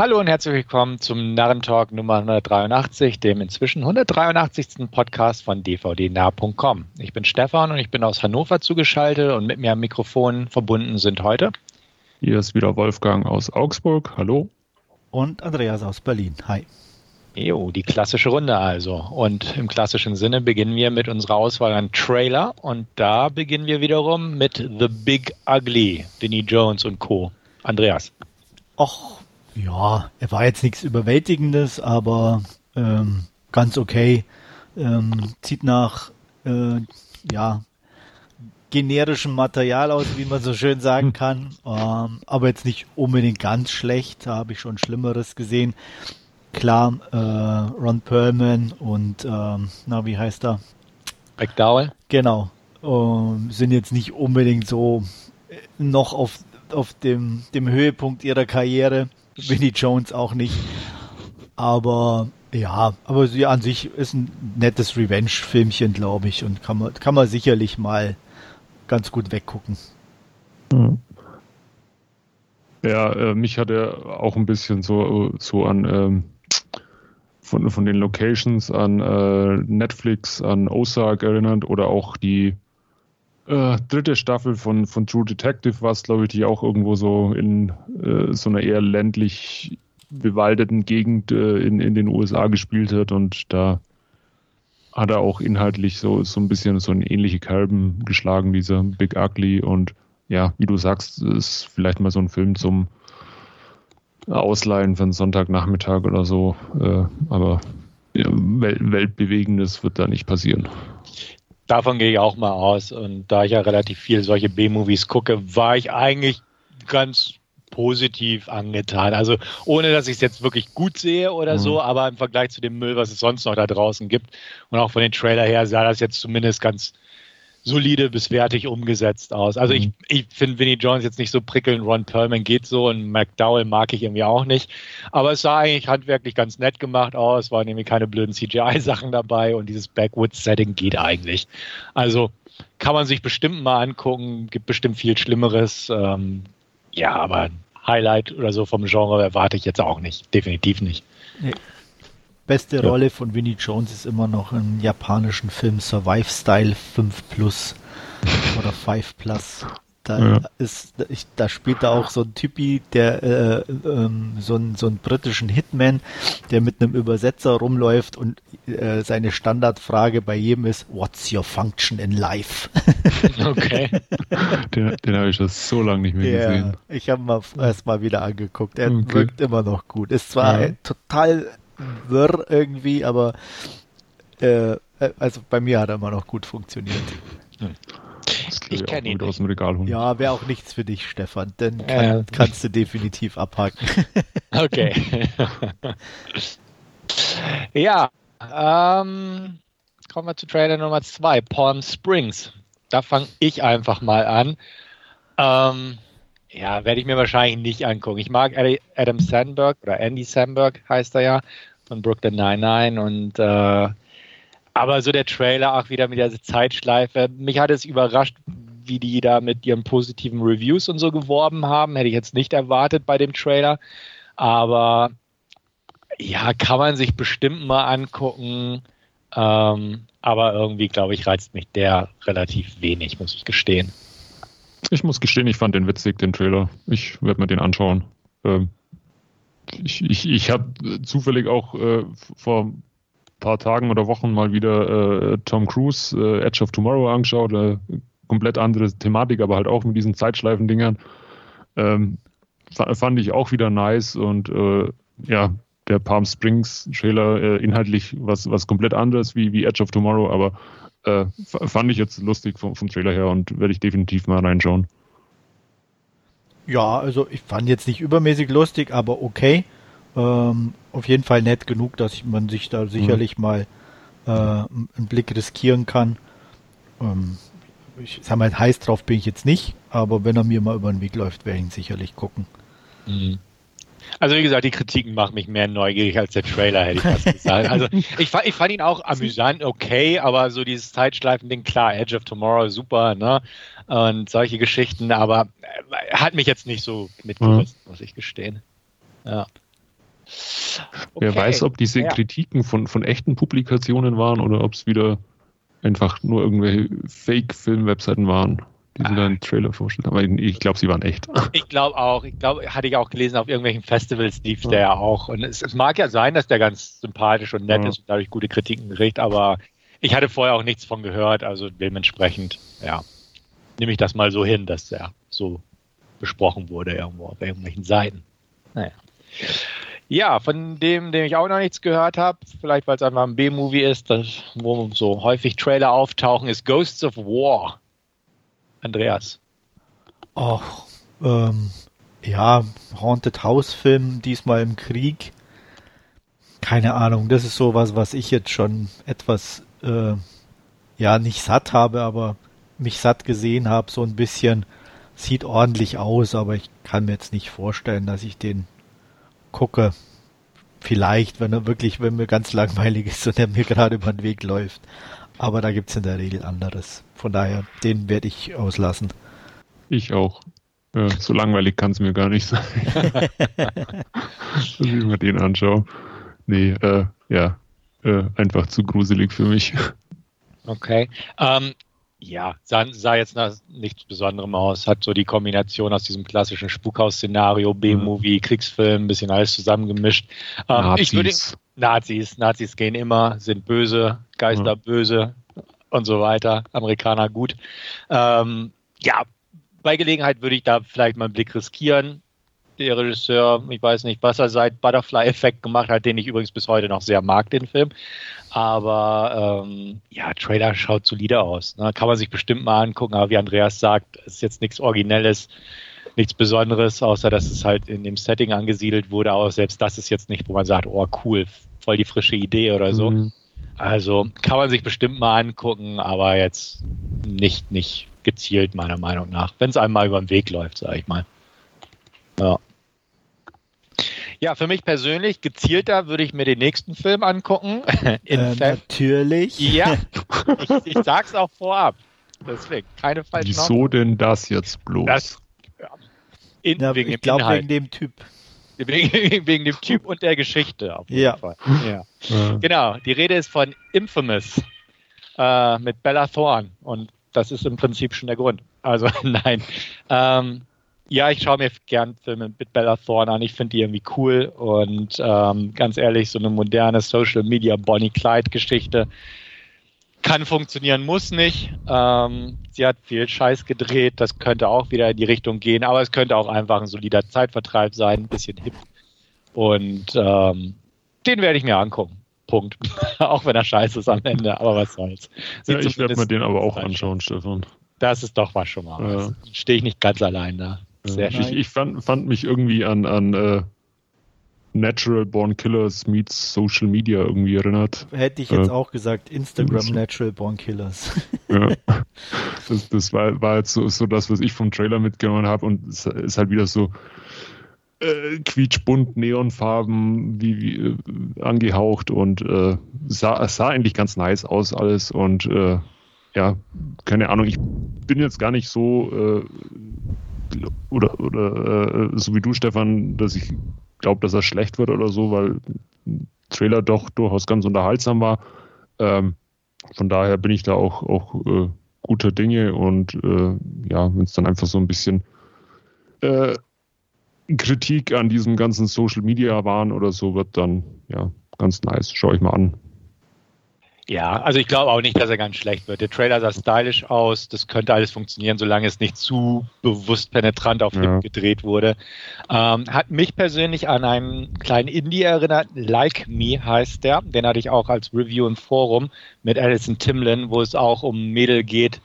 Hallo und herzlich willkommen zum Narrentalk Nummer 183, dem inzwischen 183. Podcast von dvdnah.com. Ich bin Stefan und ich bin aus Hannover zugeschaltet und mit mir am Mikrofon verbunden sind heute. Hier ist wieder Wolfgang aus Augsburg. Hallo. Und Andreas aus Berlin. Hi. Jo, die klassische Runde also. Und im klassischen Sinne beginnen wir mit unserer Auswahl an Trailer. Und da beginnen wir wiederum mit The Big Ugly, Vinnie Jones und Co. Andreas. Och, ja, er war jetzt nichts Überwältigendes, aber ähm, ganz okay. Ähm, zieht nach äh, ja, generischem Material aus, wie man so schön sagen hm. kann. Ähm, aber jetzt nicht unbedingt ganz schlecht. Da habe ich schon Schlimmeres gesehen. Klar, äh, Ron Perlman und ähm, na, wie heißt er? McDowell. Genau. Ähm, sind jetzt nicht unbedingt so noch auf, auf dem, dem Höhepunkt ihrer Karriere. Winnie Jones auch nicht. Aber ja, aber sie an sich ist ein nettes Revenge-Filmchen, glaube ich, und kann man, kann man sicherlich mal ganz gut weggucken. Mhm. Ja, äh, mich hat er auch ein bisschen so, so an ähm, von, von den Locations an äh, Netflix, an Ozark erinnert oder auch die äh, dritte Staffel von, von True Detective war es, glaube ich, die auch irgendwo so in äh, so einer eher ländlich bewaldeten Gegend äh, in, in den USA gespielt hat. Und da hat er auch inhaltlich so, so ein bisschen so eine ähnliche Kerben geschlagen, dieser Big Ugly. Und ja, wie du sagst, ist vielleicht mal so ein Film zum Ausleihen für einen Sonntagnachmittag oder so, äh, aber ja, Weltbewegendes wird da nicht passieren davon gehe ich auch mal aus. Und da ich ja relativ viel solche B-Movies gucke, war ich eigentlich ganz positiv angetan. Also ohne, dass ich es jetzt wirklich gut sehe oder mhm. so, aber im Vergleich zu dem Müll, was es sonst noch da draußen gibt und auch von den Trailer her sah das jetzt zumindest ganz solide bis wertig umgesetzt aus. Also mhm. ich, ich finde Vinnie Jones jetzt nicht so prickelnd, Ron Perlman geht so und McDowell mag ich irgendwie auch nicht. Aber es sah eigentlich handwerklich ganz nett gemacht aus, waren nämlich keine blöden CGI-Sachen dabei und dieses Backwoods-Setting geht eigentlich. Also kann man sich bestimmt mal angucken, gibt bestimmt viel Schlimmeres. Ähm, ja, aber ein Highlight oder so vom Genre erwarte ich jetzt auch nicht, definitiv nicht. Nee beste ja. Rolle von Winnie Jones ist immer noch im japanischen Film Survive Style 5 Plus oder 5 Plus. Da ja. ist, ich, da spielt er auch so ein Typi, der äh, ähm, so, ein, so einen britischen Hitman, der mit einem Übersetzer rumläuft und äh, seine Standardfrage bei jedem ist, What's your function in life? Okay. den, den habe ich schon so lange nicht mehr ja, gesehen. Ich habe ihn erst mal wieder angeguckt. Er okay. wirkt immer noch gut. Ist zwar ja. total wirr irgendwie, aber äh, also bei mir hat er immer noch gut funktioniert. Ich kenne ihn aus dem Regal holen. Ja, wäre auch nichts für dich, Stefan, denn kann, kannst du definitiv abhaken. okay. ja, ähm, kommen wir zu Trailer Nummer 2, Palm Springs. Da fange ich einfach mal an. Ähm, ja, werde ich mir wahrscheinlich nicht angucken. Ich mag Adam Sandberg oder Andy Sandberg heißt er ja von Brooklyn Nine-Nine und äh, aber so der Trailer auch wieder mit der Zeitschleife. Mich hat es überrascht, wie die da mit ihren positiven Reviews und so geworben haben. Hätte ich jetzt nicht erwartet bei dem Trailer. Aber ja, kann man sich bestimmt mal angucken. Ähm, aber irgendwie, glaube ich, reizt mich der relativ wenig, muss ich gestehen. Ich muss gestehen, ich fand den witzig, den Trailer. Ich werde mir den anschauen. Ähm, ich, ich, ich habe zufällig auch äh, vor ein paar Tagen oder Wochen mal wieder äh, Tom Cruise äh, Edge of Tomorrow angeschaut. Äh, komplett andere Thematik, aber halt auch mit diesen Zeitschleifen-Dingern. Ähm, fand ich auch wieder nice und äh, ja, der Palm Springs Trailer äh, inhaltlich was, was komplett anderes wie, wie Edge of Tomorrow, aber äh, fand ich jetzt lustig vom, vom Trailer her und werde ich definitiv mal reinschauen. Ja, also ich fand jetzt nicht übermäßig lustig, aber okay. Ähm, auf jeden Fall nett genug, dass man sich da sicherlich mhm. mal äh, einen Blick riskieren kann. Ähm, ich sag mal, heiß drauf bin ich jetzt nicht, aber wenn er mir mal über den Weg läuft, werde ich ihn sicherlich gucken. Mhm. Also wie gesagt, die Kritiken machen mich mehr neugierig als der Trailer, hätte ich fast gesagt. Also ich fand, ich fand ihn auch amüsant, okay, aber so dieses Zeitschleifen-Ding, klar, Edge of Tomorrow, super, ne? Und solche Geschichten, aber äh, hat mich jetzt nicht so mitgerissen, mhm. muss ich gestehen. Ja. Okay. Wer weiß, ob diese ja. Kritiken von, von echten Publikationen waren oder ob es wieder einfach nur irgendwelche Fake-Film-Webseiten waren, die ah. da Trailer vorstellen. Aber ich glaube, sie waren echt. Ich glaube auch. Ich glaube, hatte ich auch gelesen, auf irgendwelchen Festivals lief ja. der ja auch. Und es, es, mag ja sein, dass der ganz sympathisch und nett ja. ist und dadurch gute Kritiken kriegt, aber ich hatte vorher auch nichts von gehört, also dementsprechend, ja, nehme ich das mal so hin, dass der so besprochen wurde irgendwo auf irgendwelchen Seiten. Naja. Ja, von dem, dem ich auch noch nichts gehört habe, vielleicht weil es einfach ein B-Movie ist, das, wo so häufig Trailer auftauchen, ist Ghosts of War. Andreas. Ach, ähm, ja, Haunted House Film, diesmal im Krieg. Keine Ahnung, das ist sowas, was ich jetzt schon etwas, äh, ja, nicht satt habe, aber mich satt gesehen habe, so ein bisschen. Sieht ordentlich aus, aber ich kann mir jetzt nicht vorstellen, dass ich den gucke. Vielleicht, wenn er wirklich, wenn mir ganz langweilig ist und er mir gerade über den Weg läuft. Aber da gibt es in der Regel anderes. Von daher, den werde ich auslassen. Ich auch. Ja, so langweilig kann es mir gar nicht sein. Dass ich mir den anschaue. Nee, äh, ja, äh, einfach zu gruselig für mich. Okay. Ähm, ja, sah, sah jetzt nach nichts Besonderem aus. Hat so die Kombination aus diesem klassischen Spukhaus-Szenario, B-Movie, mhm. Kriegsfilm, ein bisschen alles zusammengemischt. Ähm, Nazis. Ich würde, Nazis. Nazis gehen immer, sind böse, Geister mhm. böse und so weiter. Amerikaner gut. Ähm, ja, bei Gelegenheit würde ich da vielleicht mal einen Blick riskieren. Der Regisseur, ich weiß nicht, was er seit Butterfly Effect gemacht hat, den ich übrigens bis heute noch sehr mag, den Film. Aber ähm, ja, Trailer schaut solide aus. Ne? Kann man sich bestimmt mal angucken, aber wie Andreas sagt, ist jetzt nichts Originelles, nichts Besonderes, außer dass es halt in dem Setting angesiedelt wurde. Aber selbst das ist jetzt nicht, wo man sagt, oh cool, voll die frische Idee oder so. Mhm. Also kann man sich bestimmt mal angucken, aber jetzt nicht, nicht gezielt, meiner Meinung nach. Wenn es einmal über den Weg läuft, sage ich mal. Ja. Ja, für mich persönlich, gezielter würde ich mir den nächsten Film angucken. Äh, natürlich. Ja, ich, ich sag's auch vorab. Deswegen, keine falschen Wieso denn das jetzt bloß? Das, ja, in, ja, wegen ich glaube wegen dem Typ. Wegen, wegen, dem Typ und der Geschichte auf jeden ja. Fall. Ja. ja. Genau, die Rede ist von Infamous äh, mit Bella Thorne und das ist im Prinzip schon der Grund. Also nein. Ähm, ja, ich schaue mir gern Filme mit Bella Thorne an. Ich finde die irgendwie cool und ähm, ganz ehrlich, so eine moderne Social Media Bonnie Clyde Geschichte kann funktionieren, muss nicht. Ähm, sie hat viel Scheiß gedreht, das könnte auch wieder in die Richtung gehen, aber es könnte auch einfach ein solider Zeitvertreib sein, ein bisschen hip. Und ähm, den werde ich mir angucken. Punkt. auch wenn er scheiße ist am Ende, aber was soll's. ja, ich werde mir den aber auch anschauen, Stefan. Das ist doch was schon mal. Ja. Stehe ich nicht ganz allein da. Sehr ich, ich fand, fand, mich irgendwie an, an uh, Natural Born Killers meets Social Media irgendwie erinnert. Hätte ich jetzt äh, auch gesagt, Instagram Natural Born Killers. ja. Das, das war, war jetzt so, so das, was ich vom Trailer mitgenommen habe und es ist halt wieder so äh, quietschbunt, Neonfarben wie, wie äh, angehaucht und äh, sah, sah eigentlich ganz nice aus alles und äh, ja, keine Ahnung, ich bin jetzt gar nicht so äh, oder, oder äh, so wie du, Stefan, dass ich glaube, dass er schlecht wird oder so, weil Trailer doch durchaus ganz unterhaltsam war. Ähm, von daher bin ich da auch, auch äh, guter Dinge und äh, ja, wenn es dann einfach so ein bisschen äh, Kritik an diesem ganzen Social Media waren oder so wird, dann ja, ganz nice. Schau ich mal an. Ja, also ich glaube auch nicht, dass er ganz schlecht wird. Der Trailer sah stylisch aus, das könnte alles funktionieren, solange es nicht zu bewusst penetrant auf ja. gedreht wurde. Ähm, hat mich persönlich an einen kleinen Indie erinnert, Like Me heißt der. Den hatte ich auch als Review im Forum mit Alison Timlin, wo es auch um Mädel geht,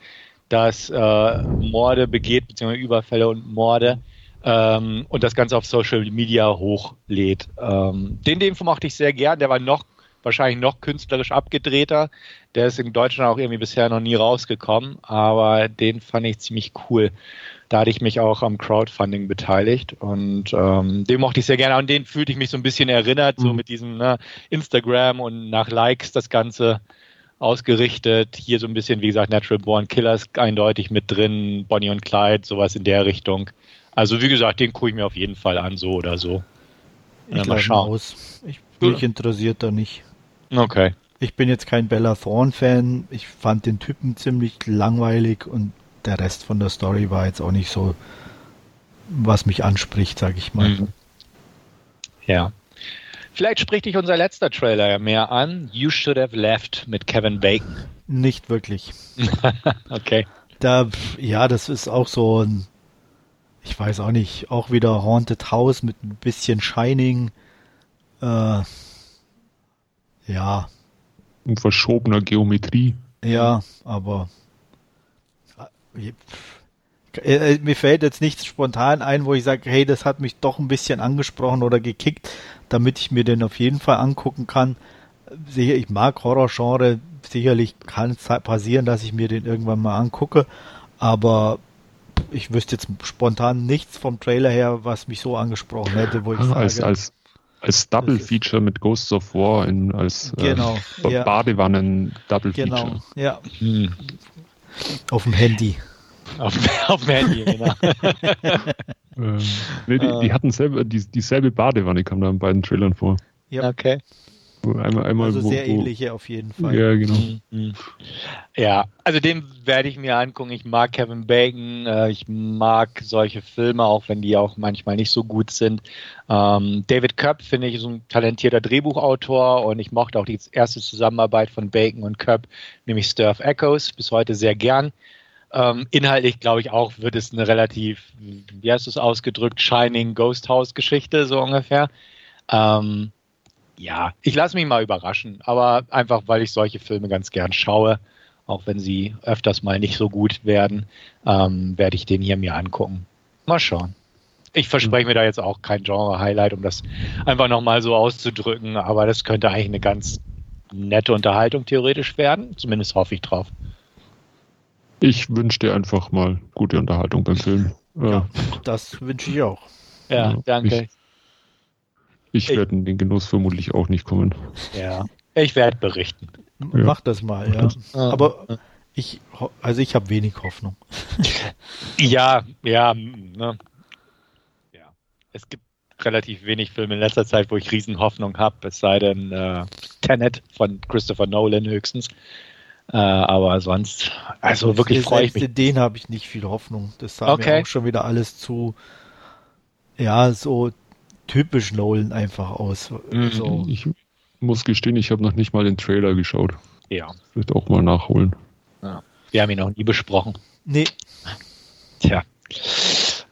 das äh, Morde begeht, beziehungsweise Überfälle und Morde. Ähm, und das Ganze auf Social Media hochlädt. Ähm, den, den mochte ich sehr gern, der war noch wahrscheinlich noch künstlerisch abgedrehter. Der ist in Deutschland auch irgendwie bisher noch nie rausgekommen, aber den fand ich ziemlich cool. Da hatte ich mich auch am Crowdfunding beteiligt und ähm, den mochte ich sehr gerne. Und den fühlte ich mich so ein bisschen erinnert, so mhm. mit diesem ne, Instagram und nach Likes das Ganze ausgerichtet. Hier so ein bisschen, wie gesagt, Natural Born Killers eindeutig mit drin, Bonnie und Clyde, sowas in der Richtung. Also wie gesagt, den gucke ich mir auf jeden Fall an, so oder so. Ich ja, mal schauen. Aus. Ich, mich interessiert da nicht. Okay. Ich bin jetzt kein Bella Thorne-Fan. Ich fand den Typen ziemlich langweilig und der Rest von der Story war jetzt auch nicht so, was mich anspricht, sag ich mal. Mhm. Ja. Vielleicht spricht dich unser letzter Trailer mehr an. You Should Have Left mit Kevin Bacon. Nicht wirklich. okay. Da, ja, das ist auch so ein, ich weiß auch nicht, auch wieder Haunted House mit ein bisschen Shining. Äh, ja. Und verschobener Geometrie. Ja, aber äh, äh, mir fällt jetzt nichts spontan ein, wo ich sage, hey, das hat mich doch ein bisschen angesprochen oder gekickt, damit ich mir den auf jeden Fall angucken kann. Sicher, ich mag Horrorgenre, sicherlich kann es passieren, dass ich mir den irgendwann mal angucke, aber ich wüsste jetzt spontan nichts vom Trailer her, was mich so angesprochen hätte, wo ich ah, als, als, als Double Feature mit Ghosts of War in, als äh, genau, äh, ja. Badewannen Double genau, Feature. Ja. Hm. Auf dem Handy. Auf, auf dem Handy, genau. ähm, nee, die, die, hatten selber, die, dieselbe Badewanne kam da in beiden Trailern vor. Ja. Okay. Einmal, einmal, also wo, sehr ähnliche auf jeden Fall. Ja, genau. Mhm, mhm. Ja, also den werde ich mir angucken. Ich mag Kevin Bacon, äh, ich mag solche Filme, auch wenn die auch manchmal nicht so gut sind. Ähm, David Köpp finde ich ist ein talentierter Drehbuchautor und ich mochte auch die erste Zusammenarbeit von Bacon und Köpp, nämlich Stir of Echoes, bis heute sehr gern. Ähm, inhaltlich glaube ich auch, wird es eine relativ, wie hast du es ausgedrückt, Shining Ghost House Geschichte, so ungefähr. Ähm, ja, ich lasse mich mal überraschen, aber einfach, weil ich solche Filme ganz gern schaue, auch wenn sie öfters mal nicht so gut werden, ähm, werde ich den hier mir angucken. Mal schauen. Ich verspreche mir da jetzt auch kein Genre-Highlight, um das einfach nochmal so auszudrücken, aber das könnte eigentlich eine ganz nette Unterhaltung theoretisch werden. Zumindest hoffe ich drauf. Ich wünsche dir einfach mal gute Unterhaltung beim Film. Ja, das wünsche ich auch. Ja, ja danke. Ich, ich, ich werde in den Genuss vermutlich auch nicht kommen. Ja, ich werde berichten. Ja. Mach das mal, ja. Aber ich, also ich habe wenig Hoffnung. ja, ja, ne. ja. Es gibt relativ wenig Filme in letzter Zeit, wo ich riesen Hoffnung habe, es sei denn äh, Tenet von Christopher Nolan höchstens. Äh, aber sonst, also wirklich freue ich mich. Den habe ich nicht viel Hoffnung. Das sah okay. mir auch schon wieder alles zu, ja, so typisch Nolan einfach aus. Mhm. So. Ich muss gestehen, ich habe noch nicht mal den Trailer geschaut. Ja. Vielleicht auch mal nachholen. Ja. Wir haben ihn noch nie besprochen. Nee. Tja.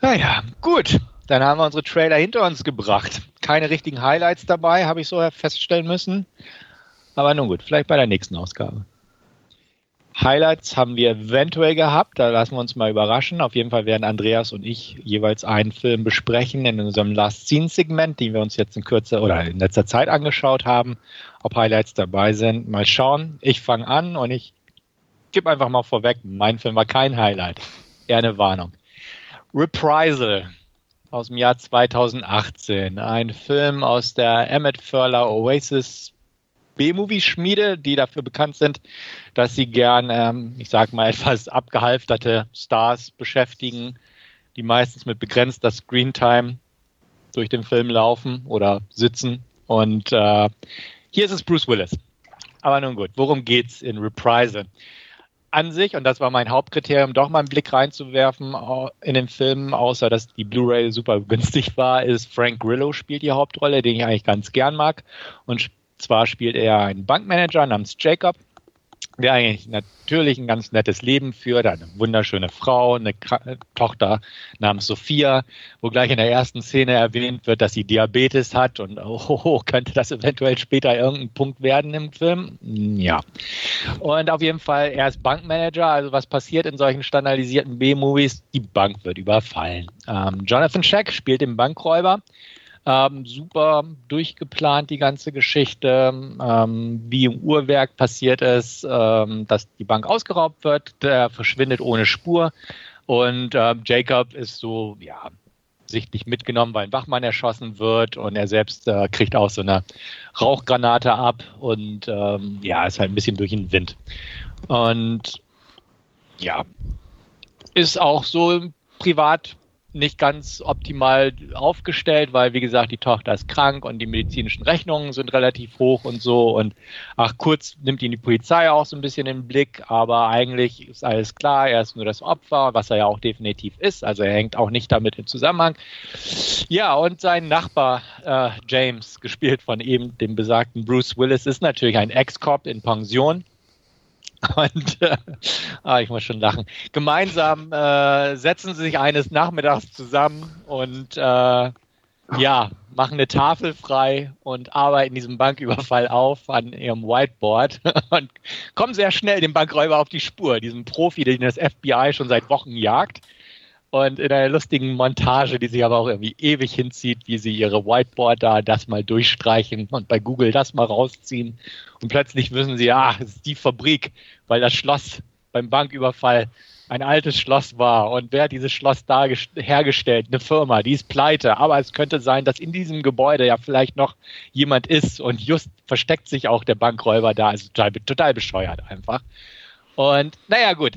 Naja, gut. Dann haben wir unsere Trailer hinter uns gebracht. Keine richtigen Highlights dabei, habe ich so feststellen müssen. Aber nun gut, vielleicht bei der nächsten Ausgabe. Highlights haben wir eventuell gehabt. Da lassen wir uns mal überraschen. Auf jeden Fall werden Andreas und ich jeweils einen Film besprechen in unserem Last Scene Segment, den wir uns jetzt in kürzer oder in letzter Zeit angeschaut haben. Ob Highlights dabei sind, mal schauen. Ich fange an und ich gebe einfach mal vorweg, mein Film war kein Highlight. Eher eine Warnung. Reprisal aus dem Jahr 2018. Ein Film aus der Emmett Furler Oasis B-Movie-Schmiede, die dafür bekannt sind, dass sie gern, ähm, ich sag mal, etwas abgehalfterte Stars beschäftigen, die meistens mit begrenzter Screentime durch den Film laufen oder sitzen. Und äh, hier ist es Bruce Willis. Aber nun gut, worum geht's in Reprise? An sich, und das war mein Hauptkriterium, doch mal einen Blick reinzuwerfen in den Film, außer dass die Blu-ray super günstig war, ist Frank Grillo spielt die Hauptrolle, den ich eigentlich ganz gern mag und zwar spielt er einen Bankmanager namens Jacob, der eigentlich natürlich ein ganz nettes Leben führt, eine wunderschöne Frau, eine K Tochter namens Sophia, wo gleich in der ersten Szene erwähnt wird, dass sie Diabetes hat und oh, könnte das eventuell später irgendein Punkt werden im Film? Ja. Und auf jeden Fall, er ist Bankmanager, also was passiert in solchen standardisierten B-Movies? Die Bank wird überfallen. Ähm, Jonathan Shack spielt den Bankräuber ähm, super durchgeplant, die ganze Geschichte, ähm, wie im Uhrwerk passiert ist, ähm, dass die Bank ausgeraubt wird, der verschwindet ohne Spur und äh, Jacob ist so, ja, sichtlich mitgenommen, weil ein Wachmann erschossen wird und er selbst äh, kriegt auch so eine Rauchgranate ab und ähm, ja, ist halt ein bisschen durch den Wind. Und ja, ist auch so privat nicht ganz optimal aufgestellt, weil wie gesagt, die Tochter ist krank und die medizinischen Rechnungen sind relativ hoch und so. Und ach kurz nimmt ihn die Polizei auch so ein bisschen den Blick, aber eigentlich ist alles klar, er ist nur das Opfer, was er ja auch definitiv ist, also er hängt auch nicht damit im Zusammenhang. Ja, und sein Nachbar äh, James, gespielt von eben dem besagten Bruce Willis, ist natürlich ein Ex-Cop in Pension und äh, ah, ich muss schon lachen. Gemeinsam äh, setzen sie sich eines Nachmittags zusammen und äh, ja, machen eine Tafel frei und arbeiten diesen Banküberfall auf an ihrem Whiteboard und kommen sehr schnell dem Bankräuber auf die Spur, diesem Profi, den das FBI schon seit Wochen jagt. Und in einer lustigen Montage, die sich aber auch irgendwie ewig hinzieht, wie sie ihre Whiteboard da das mal durchstreichen und bei Google das mal rausziehen. Und plötzlich wissen sie, ah, es ist die Fabrik, weil das Schloss beim Banküberfall ein altes Schloss war. Und wer hat dieses Schloss da hergestellt? Eine Firma, die ist pleite. Aber es könnte sein, dass in diesem Gebäude ja vielleicht noch jemand ist und just versteckt sich auch der Bankräuber da. Also total, total bescheuert einfach. Und naja, gut.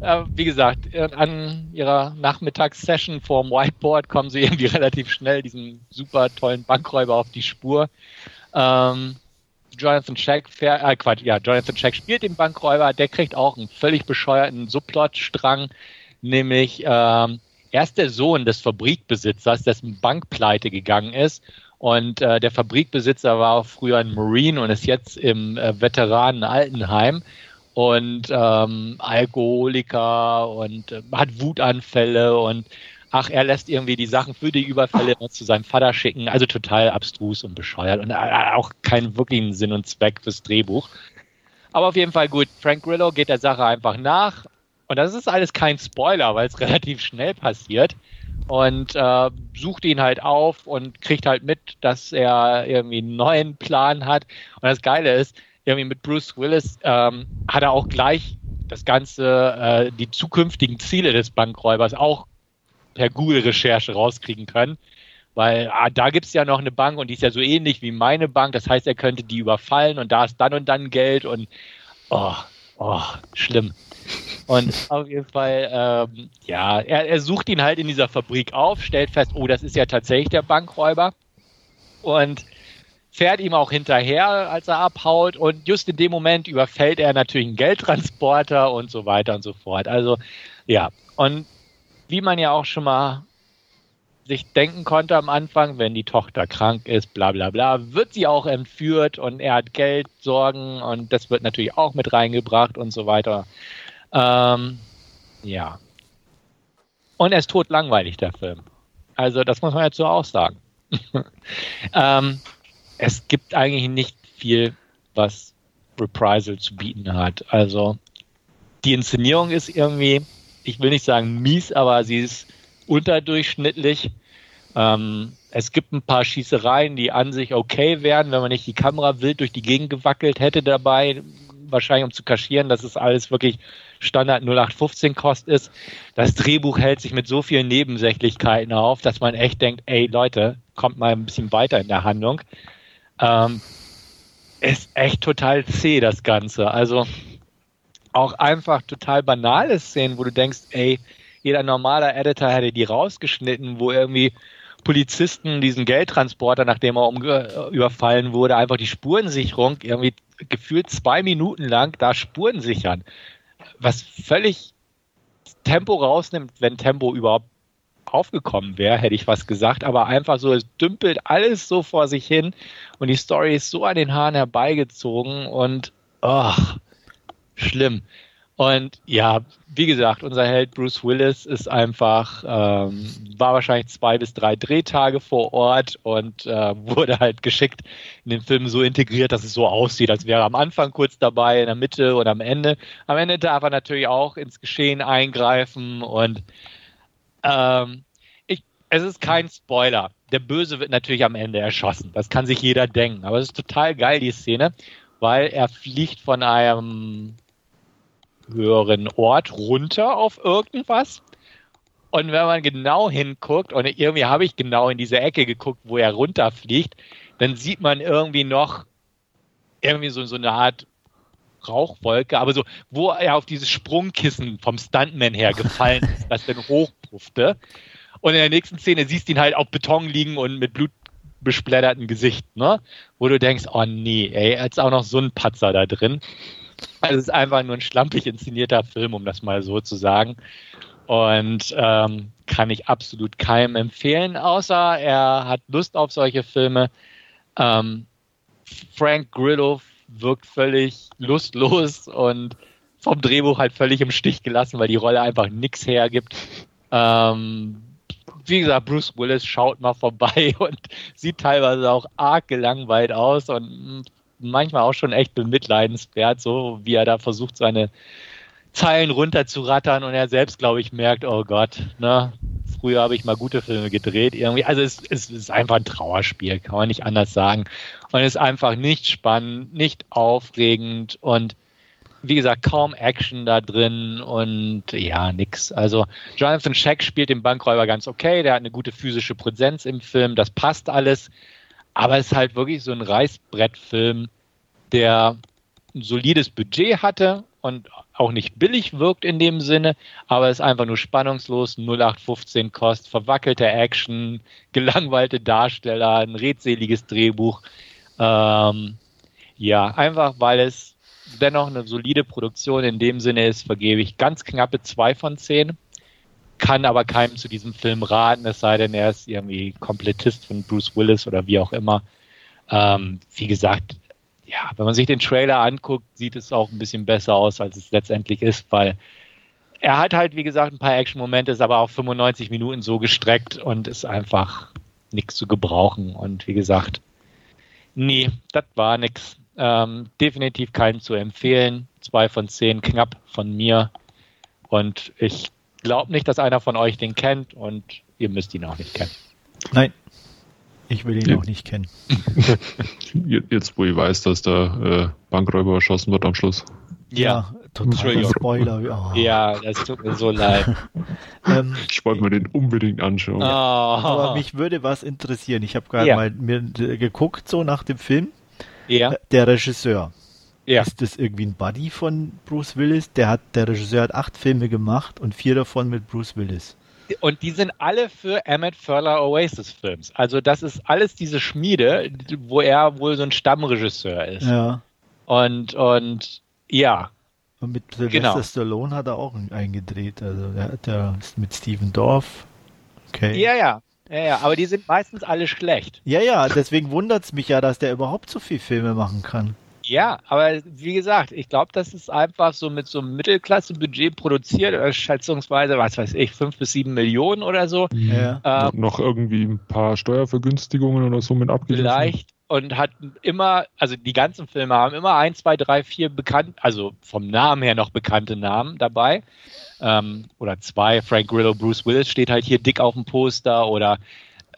Äh, wie gesagt, an ihrer Nachmittagssession vorm Whiteboard kommen sie irgendwie relativ schnell diesem super tollen Bankräuber auf die Spur. Ähm, Jonathan Check, äh, Quatsch, ja, Jonathan Check spielt den Bankräuber, der kriegt auch einen völlig bescheuerten Subplot-Strang, nämlich ähm, er ist der Sohn des Fabrikbesitzers, dessen Bank pleite gegangen ist. Und äh, der Fabrikbesitzer war auch früher ein Marine und ist jetzt im äh, Veteranen-Altenheim und ähm, Alkoholiker und äh, hat Wutanfälle und ach, er lässt irgendwie die Sachen für die Überfälle zu seinem Vater schicken. Also total abstrus und bescheuert und äh, auch keinen wirklichen Sinn und Zweck fürs Drehbuch. Aber auf jeden Fall gut. Frank Grillo geht der Sache einfach nach. Und das ist alles kein Spoiler, weil es relativ schnell passiert. Und äh, sucht ihn halt auf und kriegt halt mit, dass er irgendwie einen neuen Plan hat. Und das Geile ist, irgendwie mit Bruce Willis ähm, hat er auch gleich das Ganze, äh, die zukünftigen Ziele des Bankräubers auch per Google-Recherche rauskriegen können. Weil ah, da gibt es ja noch eine Bank und die ist ja so ähnlich wie meine Bank. Das heißt, er könnte die überfallen und da ist dann und dann Geld und oh, oh, schlimm. Und auf jeden Fall, ähm, ja, er, er sucht ihn halt in dieser Fabrik auf, stellt fest, oh, das ist ja tatsächlich der Bankräuber. Und fährt ihm auch hinterher, als er abhaut und just in dem Moment überfällt er natürlich einen Geldtransporter und so weiter und so fort. Also ja, und wie man ja auch schon mal sich denken konnte am Anfang, wenn die Tochter krank ist, bla bla bla, wird sie auch entführt und er hat Geldsorgen und das wird natürlich auch mit reingebracht und so weiter. Ähm, ja. Und er ist tot langweilig, der Film. Also das muss man jetzt so auch sagen. ähm, es gibt eigentlich nicht viel, was Reprisal zu bieten hat. Also die Inszenierung ist irgendwie, ich will nicht sagen mies, aber sie ist unterdurchschnittlich. Ähm, es gibt ein paar Schießereien, die an sich okay wären, wenn man nicht die Kamera wild durch die Gegend gewackelt hätte dabei, wahrscheinlich um zu kaschieren, dass es alles wirklich Standard 0815 Kost ist. Das Drehbuch hält sich mit so vielen Nebensächlichkeiten auf, dass man echt denkt, ey Leute, kommt mal ein bisschen weiter in der Handlung. Ähm, ist echt total zäh, das Ganze. Also auch einfach total banale Szenen, wo du denkst, ey, jeder normale Editor hätte die rausgeschnitten, wo irgendwie Polizisten diesen Geldtransporter, nachdem er überfallen wurde, einfach die Spurensicherung irgendwie gefühlt zwei Minuten lang da Spuren sichern. Was völlig Tempo rausnimmt, wenn Tempo überhaupt aufgekommen wäre, hätte ich was gesagt, aber einfach so, es dümpelt alles so vor sich hin und die Story ist so an den Haaren herbeigezogen und oh, schlimm. Und ja, wie gesagt, unser Held Bruce Willis ist einfach, ähm, war wahrscheinlich zwei bis drei Drehtage vor Ort und äh, wurde halt geschickt in den Film so integriert, dass es so aussieht, als wäre er am Anfang kurz dabei, in der Mitte und am Ende. Am Ende darf er natürlich auch ins Geschehen eingreifen und ähm, ich, es ist kein Spoiler. Der Böse wird natürlich am Ende erschossen. Das kann sich jeder denken. Aber es ist total geil, die Szene, weil er fliegt von einem höheren Ort runter auf irgendwas. Und wenn man genau hinguckt, und irgendwie habe ich genau in diese Ecke geguckt, wo er runterfliegt, dann sieht man irgendwie noch irgendwie so, so eine Art Rauchwolke, aber so, wo er auf dieses Sprungkissen vom Stuntman her gefallen ist, das dann hochpuffte. Und in der nächsten Szene siehst du ihn halt auf Beton liegen und mit Blut besplätterten Gesicht, ne? Wo du denkst, oh nee, ey, jetzt auch noch so ein Patzer da drin. Also es ist einfach nur ein schlampig inszenierter Film, um das mal so zu sagen. Und ähm, kann ich absolut keinem empfehlen, außer er hat Lust auf solche Filme. Ähm, Frank Grillo wirkt völlig lustlos und vom Drehbuch halt völlig im Stich gelassen, weil die Rolle einfach nichts hergibt. Ähm, wie gesagt, Bruce Willis schaut mal vorbei und sieht teilweise auch arg gelangweilt aus und manchmal auch schon echt bemitleidenswert, so wie er da versucht, seine Zeilen runterzurattern und er selbst, glaube ich, merkt, oh Gott, ne, früher habe ich mal gute Filme gedreht. Irgendwie, also es, es ist einfach ein Trauerspiel, kann man nicht anders sagen. Und ist einfach nicht spannend, nicht aufregend und wie gesagt, kaum Action da drin und ja, nix. Also Jonathan Scheck spielt den Bankräuber ganz okay, der hat eine gute physische Präsenz im Film, das passt alles, aber es ist halt wirklich so ein Reißbrettfilm, der ein solides Budget hatte und auch nicht billig wirkt in dem Sinne, aber es ist einfach nur spannungslos, 0815 Kost, verwackelte Action, gelangweilte Darsteller, ein redseliges Drehbuch. Ähm, ja, einfach weil es dennoch eine solide Produktion in dem Sinne ist, vergebe ich ganz knappe zwei von zehn. Kann aber keinem zu diesem Film raten, es sei denn, er ist irgendwie Komplettist von Bruce Willis oder wie auch immer. Ähm, wie gesagt, ja, wenn man sich den Trailer anguckt, sieht es auch ein bisschen besser aus, als es letztendlich ist, weil er hat halt, wie gesagt, ein paar Action-Momente, ist aber auch 95 Minuten so gestreckt und ist einfach nichts zu gebrauchen. Und wie gesagt, nee, das war nichts. Ähm, definitiv keinen zu empfehlen. Zwei von zehn knapp von mir. Und ich glaube nicht, dass einer von euch den kennt und ihr müsst ihn auch nicht kennen. Nein, ich will ihn ja. auch nicht kennen. Jetzt, wo ich weiß, dass der äh, Bankräuber erschossen wird am Schluss. Ja, total Spoiler. Oh. Ja, das tut mir so leid. ähm, ich wollte mir den unbedingt anschauen. Oh. Aber mich würde was interessieren. Ich habe gerade ja. mal mir geguckt, so nach dem Film. Ja. Der Regisseur. Ja. Ist das irgendwie ein Buddy von Bruce Willis? Der hat, der Regisseur hat acht Filme gemacht und vier davon mit Bruce Willis. Und die sind alle für Emmett Furler Oasis Films. Also das ist alles diese Schmiede, wo er wohl so ein Stammregisseur ist. Ja. Und, und ja. Und mit Sylvester genau. Stallone hat er auch eingedreht. Also der hat ja mit Steven Dorff. Okay. Ja, ja. Ja, ja, aber die sind meistens alle schlecht. Ja, ja, deswegen wundert es mich ja, dass der überhaupt so viel Filme machen kann. Ja, aber wie gesagt, ich glaube, das ist einfach so mit so einem Mittelklasse-Budget produziert, oder schätzungsweise, was weiß ich, fünf bis sieben Millionen oder so. Ja. Ähm, noch irgendwie ein paar Steuervergünstigungen oder so mit abgegeben. Vielleicht und hat immer, also die ganzen Filme haben immer ein, zwei, drei, vier bekannt, also vom Namen her noch bekannte Namen dabei. Ähm, oder zwei, Frank Grillo, Bruce Willis steht halt hier dick auf dem Poster oder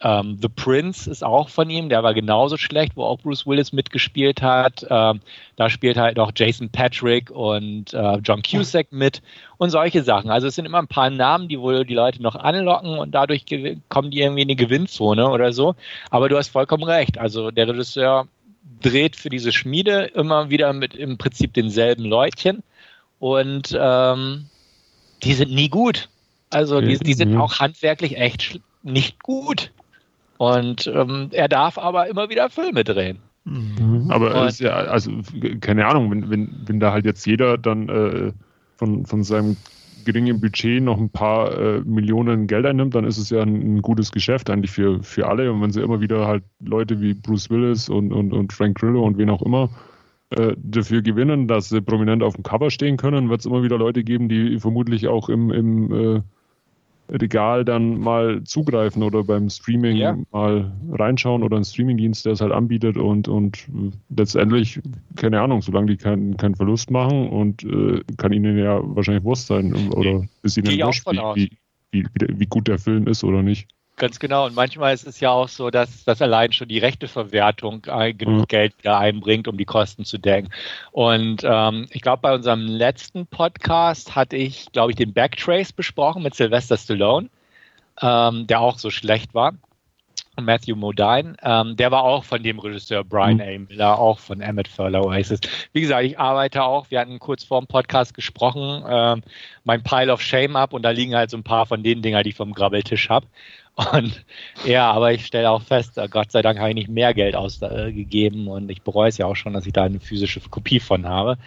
ähm, The Prince ist auch von ihm, der war genauso schlecht, wo auch Bruce Willis mitgespielt hat. Ähm, da spielt halt auch Jason Patrick und äh, John Cusack mit und solche Sachen. Also es sind immer ein paar Namen, die wohl die Leute noch anlocken und dadurch kommen die irgendwie in die Gewinnzone oder so. Aber du hast vollkommen recht. Also der Regisseur dreht für diese Schmiede immer wieder mit im Prinzip denselben Leutchen und ähm, die sind nie gut. Also die, die sind auch handwerklich echt nicht gut. Und ähm, er darf aber immer wieder Filme drehen. Mhm. Aber ist ja, also keine Ahnung, wenn, wenn, wenn da halt jetzt jeder dann äh, von, von seinem geringen Budget noch ein paar äh, Millionen Geld einnimmt, dann ist es ja ein, ein, gutes Geschäft eigentlich für, für alle. Und wenn sie immer wieder halt Leute wie Bruce Willis und, und, und Frank Grillo und wen auch immer äh, dafür gewinnen, dass sie prominent auf dem Cover stehen können, wird es immer wieder Leute geben, die vermutlich auch im, im äh, Regal dann mal zugreifen oder beim Streaming ja. mal reinschauen oder einen Streamingdienst, der es halt anbietet und, und letztendlich, keine Ahnung, solange die keinen keinen Verlust machen und äh, kann ihnen ja wahrscheinlich Wurst sein oder ist ihnen wurscht, wie, wie, wie, wie gut der Film ist oder nicht. Ganz genau. Und manchmal ist es ja auch so, dass, dass allein schon die Rechteverwertung genug mhm. Geld wieder einbringt, um die Kosten zu decken. Und ähm, ich glaube, bei unserem letzten Podcast hatte ich, glaube ich, den Backtrace besprochen mit Sylvester Stallone, ähm, der auch so schlecht war. Matthew Modine. Ähm, der war auch von dem Regisseur Brian mhm. A. Miller, auch von Emmett Furler Oasis. Wie gesagt, ich arbeite auch, wir hatten kurz vor dem Podcast gesprochen, ähm, mein Pile of Shame ab und da liegen halt so ein paar von den Dinger, die ich vom Grabbeltisch habe. Und ja, aber ich stelle auch fest, äh, Gott sei Dank habe ich nicht mehr Geld ausgegeben äh, und ich bereue es ja auch schon, dass ich da eine physische Kopie von habe.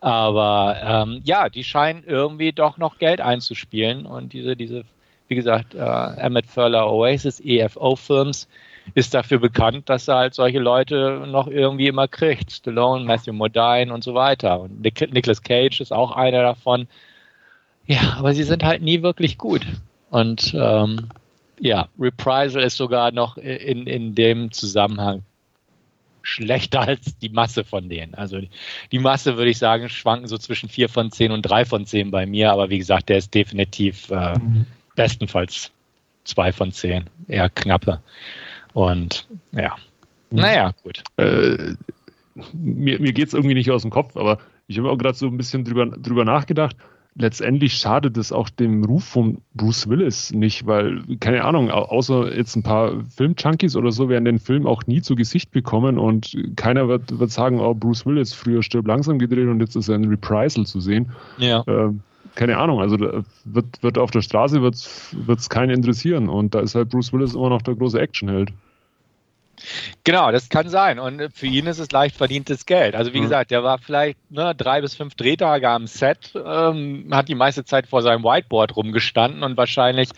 Aber ähm, ja, die scheinen irgendwie doch noch Geld einzuspielen und diese, diese, wie gesagt, äh, Emmett Furler Oasis, EFO Films, ist dafür bekannt, dass er halt solche Leute noch irgendwie immer kriegt. Stallone, Matthew Modine und so weiter. Und Nic Nicolas Cage ist auch einer davon. Ja, aber sie sind halt nie wirklich gut. Und ähm, ja, Reprisal ist sogar noch in, in dem Zusammenhang schlechter als die Masse von denen. Also die Masse, würde ich sagen, schwanken so zwischen 4 von 10 und 3 von 10 bei mir, aber wie gesagt, der ist definitiv äh, mhm. bestenfalls 2 von 10, eher knappe. Und ja, mhm. naja, gut. Äh, mir mir geht es irgendwie nicht aus dem Kopf, aber ich habe auch gerade so ein bisschen drüber, drüber nachgedacht letztendlich schadet es auch dem Ruf von Bruce Willis nicht, weil, keine Ahnung, außer jetzt ein paar Film-Junkies oder so werden den Film auch nie zu Gesicht bekommen und keiner wird, wird sagen, oh, Bruce Willis früher stirbt langsam gedreht und jetzt ist er ein Reprisal zu sehen. Ja. Äh, keine Ahnung, also wird, wird auf der Straße wird es keinen interessieren und da ist halt Bruce Willis immer noch der große Actionheld. Genau, das kann sein. Und für ihn ist es leicht verdientes Geld. Also wie mhm. gesagt, der war vielleicht ne, drei bis fünf Drehtage am Set, ähm, hat die meiste Zeit vor seinem Whiteboard rumgestanden und wahrscheinlich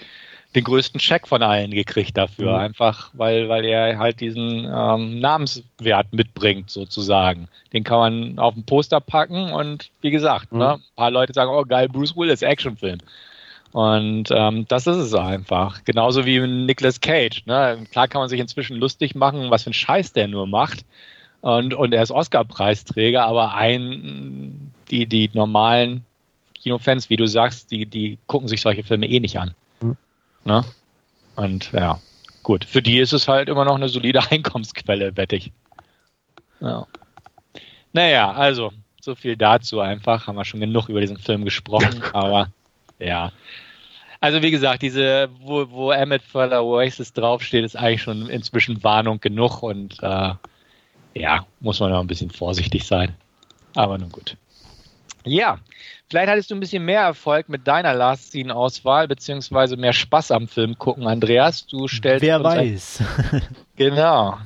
den größten Check von allen gekriegt dafür. Mhm. Einfach, weil, weil er halt diesen ähm, Namenswert mitbringt, sozusagen. Den kann man auf ein Poster packen und wie gesagt, ne, mhm. ne, ein paar Leute sagen, oh geil, Bruce Willis, Actionfilm. Und ähm, das ist es einfach. Genauso wie Nicolas Cage. Ne? Klar kann man sich inzwischen lustig machen, was für ein Scheiß der nur macht. Und, und er ist Oscar-Preisträger, aber ein, die, die normalen Kinofans, wie du sagst, die, die gucken sich solche Filme eh nicht an. Mhm. Ne? Und ja, gut. Für die ist es halt immer noch eine solide Einkommensquelle, wette ich. Ja. Naja, also, so viel dazu einfach. Haben wir schon genug über diesen Film gesprochen, aber ja. Also wie gesagt, diese, wo, wo Emmett Furler Oasis draufsteht, ist eigentlich schon inzwischen Warnung genug und äh, ja, muss man noch ein bisschen vorsichtig sein. Aber nun gut. Ja, vielleicht hattest du ein bisschen mehr Erfolg mit deiner Last Scene Auswahl, beziehungsweise mehr Spaß am Film gucken, Andreas. Du stellst. Wer weiß. Genau.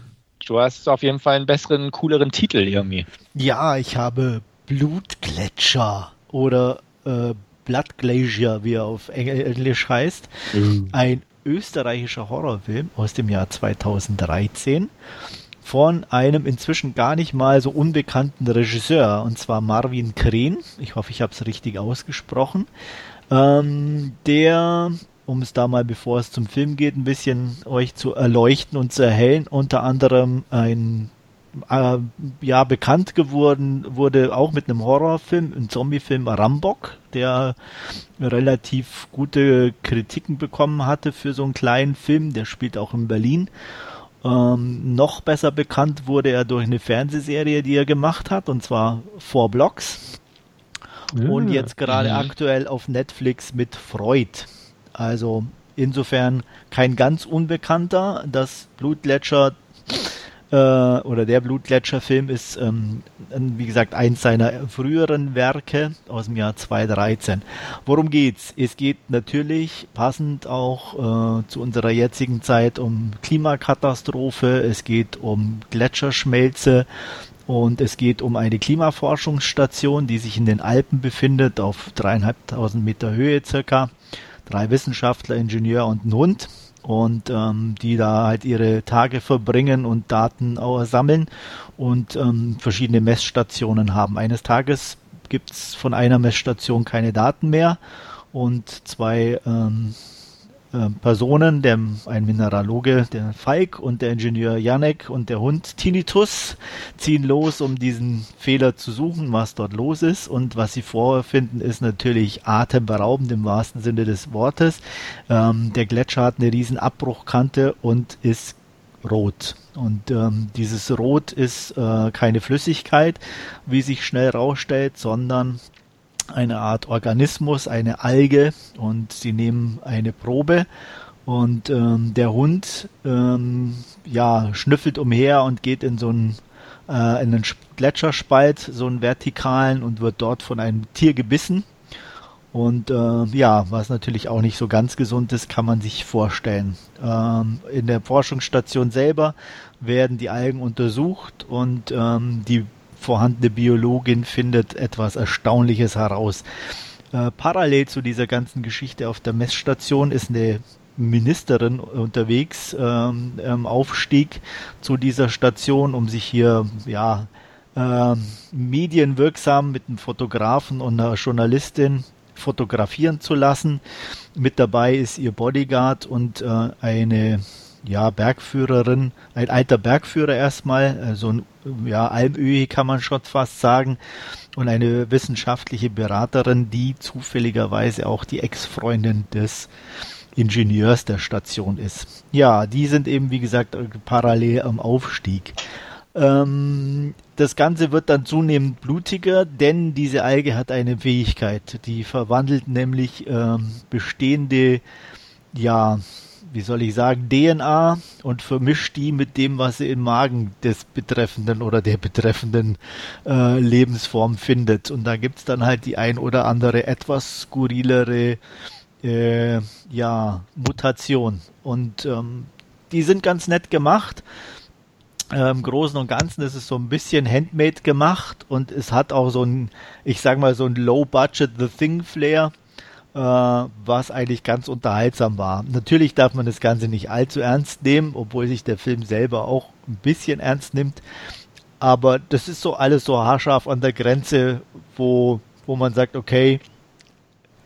Du hast auf jeden Fall einen besseren, cooleren Titel irgendwie. Ja, ich habe Blutgletscher oder äh, Blood Glacier, wie er auf Englisch heißt. Mhm. Ein österreichischer Horrorfilm aus dem Jahr 2013 von einem inzwischen gar nicht mal so unbekannten Regisseur, und zwar Marvin Krehn. Ich hoffe, ich habe es richtig ausgesprochen. Ähm, der, um es da mal, bevor es zum Film geht, ein bisschen euch zu erleuchten und zu erhellen, unter anderem ein äh, ja bekannt geworden wurde auch mit einem Horrorfilm, einem Zombiefilm Rambok, der relativ gute Kritiken bekommen hatte für so einen kleinen Film. Der spielt auch in Berlin. Ähm, noch besser bekannt wurde er durch eine Fernsehserie, die er gemacht hat, und zwar Four Blocks. Ja. Und jetzt gerade mhm. aktuell auf Netflix mit Freud. Also insofern kein ganz unbekannter. Das Blutgletscher äh, oder der Blutgletscher-Film ist, ähm, wie gesagt, eins seiner früheren Werke aus dem Jahr 2013. Worum geht's? Es geht natürlich passend auch äh, zu unserer jetzigen Zeit um Klimakatastrophe, es geht um Gletscherschmelze, und es geht um eine Klimaforschungsstation, die sich in den Alpen befindet, auf dreieinhalbtausend Meter Höhe circa. Drei Wissenschaftler, Ingenieur und ein Hund und ähm, die da halt ihre Tage verbringen und Daten sammeln und ähm, verschiedene Messstationen haben. Eines Tages gibt es von einer Messstation keine Daten mehr und zwei ähm, äh, Personen, der, ein Mineraloge, der Falk und der Ingenieur Janek und der Hund Tinnitus ziehen los, um diesen Fehler zu suchen, was dort los ist. Und was sie vorfinden, ist natürlich atemberaubend im wahrsten Sinne des Wortes. Ähm, der Gletscher hat eine riesen Abbruchkante und ist rot. Und ähm, dieses Rot ist äh, keine Flüssigkeit, wie sich schnell rausstellt, sondern eine Art Organismus, eine Alge und sie nehmen eine Probe Und ähm, der Hund ähm, ja, schnüffelt umher und geht in so einen, äh, in einen Gletscherspalt, so einen vertikalen, und wird dort von einem Tier gebissen. Und äh, ja, was natürlich auch nicht so ganz gesund ist, kann man sich vorstellen. Ähm, in der Forschungsstation selber werden die Algen untersucht und ähm, die vorhandene Biologin findet etwas Erstaunliches heraus. Äh, parallel zu dieser ganzen Geschichte auf der Messstation ist eine Ministerin unterwegs ähm, ähm, Aufstieg zu dieser Station, um sich hier ja äh, medienwirksam mit einem Fotografen und einer Journalistin fotografieren zu lassen. Mit dabei ist ihr Bodyguard und äh, eine ja, Bergführerin, ein alter Bergführer erstmal, äh, so ein ja, Almöhi kann man schon fast sagen, und eine wissenschaftliche Beraterin, die zufälligerweise auch die Ex-Freundin des Ingenieurs der Station ist. Ja, die sind eben, wie gesagt, parallel am Aufstieg. Ähm, das Ganze wird dann zunehmend blutiger, denn diese Alge hat eine Fähigkeit. Die verwandelt nämlich ähm, bestehende, ja, wie soll ich sagen, DNA und vermischt die mit dem, was sie im Magen des Betreffenden oder der betreffenden äh, Lebensform findet. Und da gibt's dann halt die ein oder andere etwas skurrilere äh, ja, Mutation. Und ähm, die sind ganz nett gemacht. Äh, Im Großen und Ganzen ist es so ein bisschen handmade gemacht und es hat auch so ein, ich sag mal, so ein Low-Budget The Thing-Flair, was eigentlich ganz unterhaltsam war. Natürlich darf man das Ganze nicht allzu ernst nehmen, obwohl sich der Film selber auch ein bisschen ernst nimmt. Aber das ist so alles so haarscharf an der Grenze, wo, wo man sagt, okay,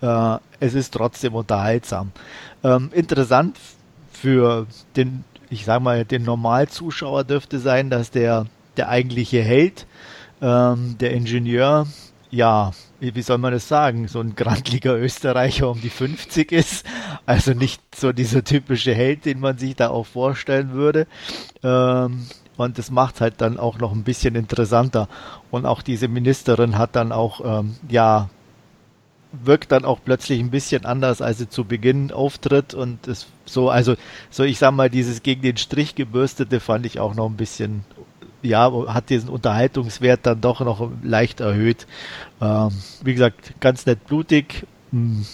äh, es ist trotzdem unterhaltsam. Ähm, interessant für den, ich sag mal, den Normalzuschauer dürfte sein, dass der, der eigentliche Held, ähm, der Ingenieur, ja, wie, wie soll man das sagen, so ein grandliger Österreicher um die 50 ist. Also nicht so dieser typische Held, den man sich da auch vorstellen würde. Ähm, und das macht halt dann auch noch ein bisschen interessanter. Und auch diese Ministerin hat dann auch, ähm, ja, wirkt dann auch plötzlich ein bisschen anders, als sie zu Beginn auftritt und es so, also so ich sag mal, dieses gegen den Strich gebürstete fand ich auch noch ein bisschen, ja, hat diesen Unterhaltungswert dann doch noch leicht erhöht. Ähm, wie gesagt, ganz nett blutig. Hm,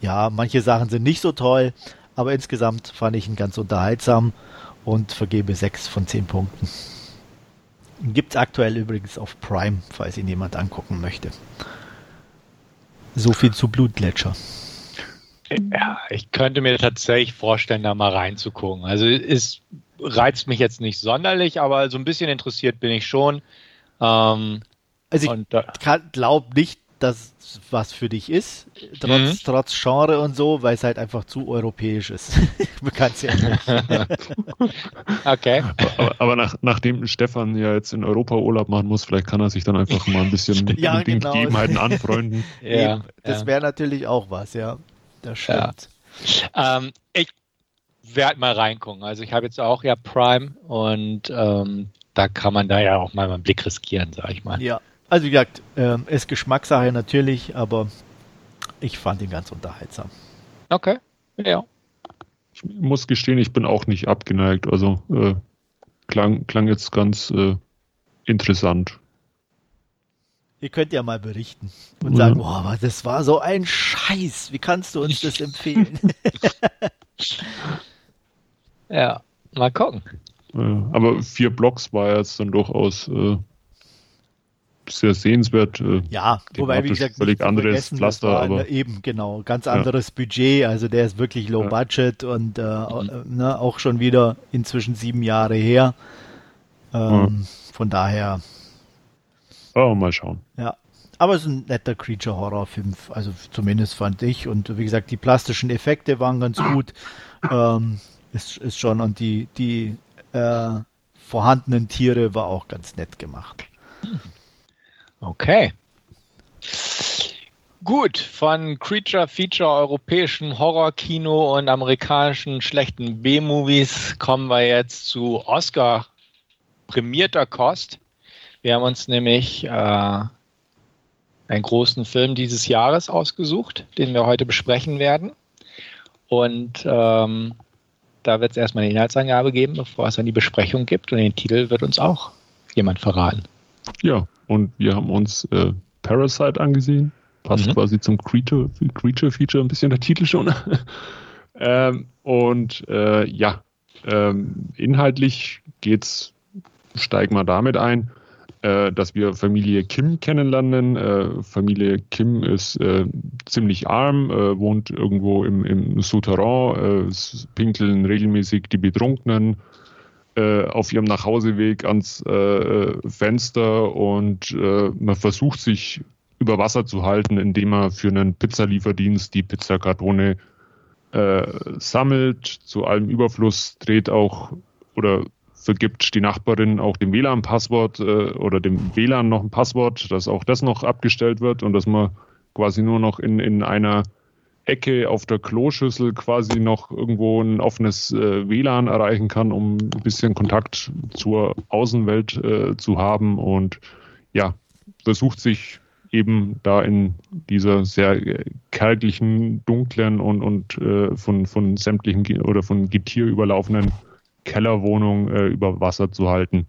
ja, manche Sachen sind nicht so toll, aber insgesamt fand ich ihn ganz unterhaltsam und vergebe sechs von zehn Punkten. Gibt es aktuell übrigens auf Prime, falls ihn jemand angucken möchte. So viel zu Blutgletscher. Ja, ich könnte mir tatsächlich vorstellen, da mal reinzugucken. Also es reizt mich jetzt nicht sonderlich, aber so ein bisschen interessiert bin ich schon. Ähm, also ich glaube nicht, dass was für dich ist, trotz, mhm. trotz Genre und so, weil es halt einfach zu europäisch ist. Bekannt ja Okay. Aber, aber, nach, nachdem Stefan ja jetzt in Europa Urlaub machen muss, vielleicht kann er sich dann einfach mal ein bisschen ja, mit den genau. Gegebenheiten anfreunden. ja, das wäre natürlich auch was, ja. Das stimmt. Ja. Ähm, ich werde mal reingucken. Also ich habe jetzt auch ja Prime und ähm, da kann man da ja auch mal einen Blick riskieren, sag ich mal. Ja, also wie gesagt, äh, ist Geschmackssache natürlich, aber ich fand ihn ganz unterhaltsam. Okay, ja. Ich muss gestehen, ich bin auch nicht abgeneigt. Also äh, klang, klang jetzt ganz äh, interessant. Ihr könnt ja mal berichten und ja. sagen, boah, das war so ein Scheiß. Wie kannst du uns das empfehlen? ja, mal gucken. aber vier Blocks war jetzt dann durchaus äh, sehr sehenswert. Äh, ja, wobei, wie gesagt, völlig anderes Pflaster. Aber eben, genau, ganz anderes ja. Budget. Also der ist wirklich low ja. budget und äh, mhm. ne, auch schon wieder inzwischen sieben Jahre her. Ähm, ja. Von daher. Oh, mal schauen. Ja. Aber es ist ein netter Creature-Horror-Film, also zumindest fand ich. Und wie gesagt, die plastischen Effekte waren ganz gut. Ähm, ist, ist schon, und die, die äh, vorhandenen Tiere war auch ganz nett gemacht. Okay. Gut, von Creature Feature europäischen Horrorkino und amerikanischen schlechten B-Movies kommen wir jetzt zu Oscar prämierter Kost. Wir haben uns nämlich äh, einen großen Film dieses Jahres ausgesucht, den wir heute besprechen werden. Und ähm, da wird es erstmal eine Inhaltsangabe geben, bevor es dann die Besprechung gibt. Und den Titel wird uns auch jemand verraten. Ja, und wir haben uns äh, Parasite angesehen. Passt mhm. quasi zum Creature, Creature Feature ein bisschen der Titel schon. ähm, und äh, ja, ähm, inhaltlich geht's, steigen wir damit ein, äh, dass wir Familie Kim kennenlernen. Äh, Familie Kim ist äh, ziemlich arm, äh, wohnt irgendwo im, im Souterrain, äh, pinkeln regelmäßig die Betrunkenen äh, auf ihrem Nachhauseweg ans Fenster und man versucht sich über Wasser zu halten, indem man für einen Pizzalieferdienst die Pizzakartone sammelt. Zu allem Überfluss dreht auch oder vergibt die Nachbarin auch dem WLAN-Passwort äh, oder dem WLAN noch ein Passwort, dass auch das noch abgestellt wird und dass man quasi nur noch in, in einer Ecke auf der Kloschüssel quasi noch irgendwo ein offenes äh, WLAN erreichen kann, um ein bisschen Kontakt zur Außenwelt äh, zu haben. Und ja, versucht sich eben da in dieser sehr äh, kärglichen, dunklen und, und äh, von, von sämtlichen oder von Getier überlaufenen Kellerwohnung äh, über Wasser zu halten.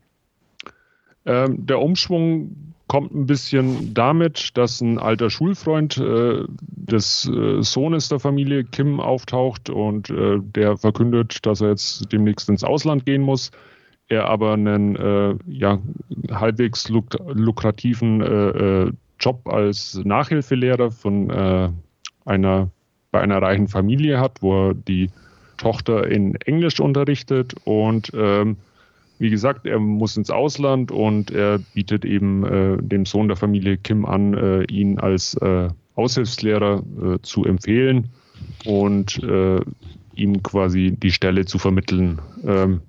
Ähm, der Umschwung kommt ein bisschen damit, dass ein alter Schulfreund äh, des äh, Sohnes der Familie Kim auftaucht und äh, der verkündet, dass er jetzt demnächst ins Ausland gehen muss. Er aber einen äh, ja, halbwegs luk lukrativen äh, Job als Nachhilfelehrer von einer bei einer reichen Familie hat, wo er die Tochter in Englisch unterrichtet und ähm, wie gesagt, er muss ins Ausland und er bietet eben äh, dem Sohn der Familie Kim an, äh, ihn als äh, Aushilfslehrer äh, zu empfehlen und äh, ihm quasi die Stelle zu vermitteln. Ähm,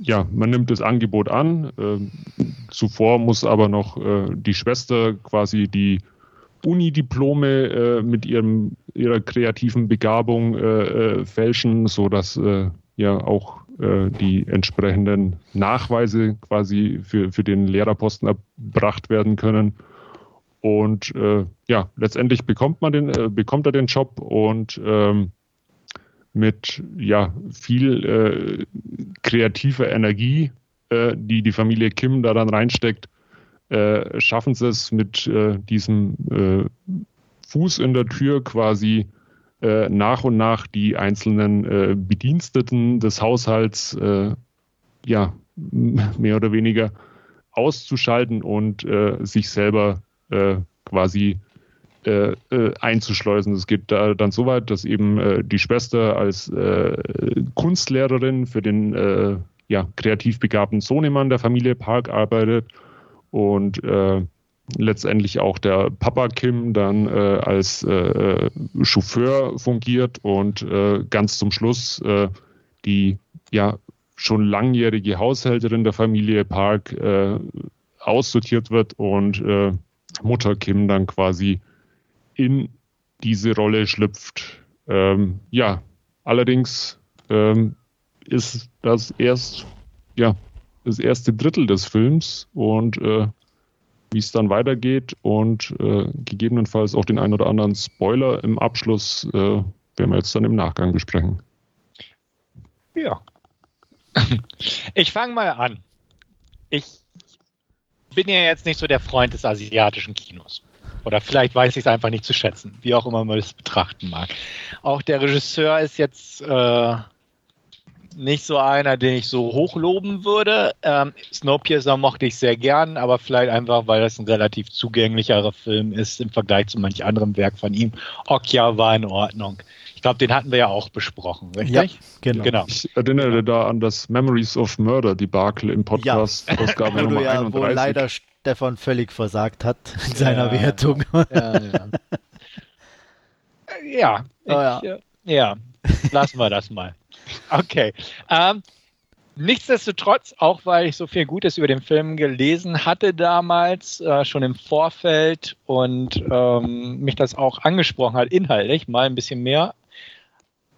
ja, man nimmt das Angebot an. Ähm, zuvor muss aber noch äh, die Schwester quasi die Unidiplome äh, mit ihrem, ihrer kreativen Begabung äh, äh, fälschen, sodass äh, ja auch äh, die entsprechenden Nachweise quasi für, für den Lehrerposten erbracht werden können. Und äh, ja, letztendlich bekommt man den, bekommt er den Job und ähm, mit ja viel kreativer Energie, die die Familie Kim da dann reinsteckt, äh, schaffen sie es mit äh, diesem äh, Fuß in der Tür quasi äh, nach und nach die einzelnen äh, Bediensteten des Haushalts äh, ja mehr oder weniger auszuschalten und sich selber quasi einzuschleusen. Es geht da dann so weit, dass eben die Schwester als Kunstlehrerin für den ja, kreativ begabten Sohnemann der Familie Park arbeitet und äh, letztendlich auch der Papa Kim dann äh, als äh, Chauffeur fungiert und äh, ganz zum Schluss äh, die ja schon langjährige Haushälterin der Familie Park äh, aussortiert wird und äh, Mutter Kim dann quasi in diese Rolle schlüpft. Ähm, ja, allerdings ähm, ist das erst ja das erste Drittel des Films und äh, wie es dann weitergeht und äh, gegebenenfalls auch den ein oder anderen Spoiler im Abschluss äh, werden wir jetzt dann im Nachgang besprechen. Ja. Ich fange mal an. Ich bin ja jetzt nicht so der Freund des asiatischen Kinos. Oder vielleicht weiß ich es einfach nicht zu schätzen, wie auch immer man es betrachten mag. Auch der Regisseur ist jetzt äh, nicht so einer, den ich so hochloben würde. Ähm, Snowpiercer mochte ich sehr gern, aber vielleicht einfach, weil das ein relativ zugänglicherer Film ist im Vergleich zu manch anderem Werk von ihm. Okja war in Ordnung. Ich glaube, den hatten wir ja auch besprochen, richtig? Ja, genau. genau. Ich erinnere da an das Memories of Murder Debakel im Podcast, ja. Ausgabe Nummer ja, 31. Wo leider Stefan völlig versagt hat in seiner ja, Wertung. Ja, ja. ja, ich, oh, ja. ja, lassen wir das mal. Okay. Ähm, nichtsdestotrotz, auch weil ich so viel Gutes über den Film gelesen hatte damals, äh, schon im Vorfeld und ähm, mich das auch angesprochen hat, inhaltlich, mal ein bisschen mehr,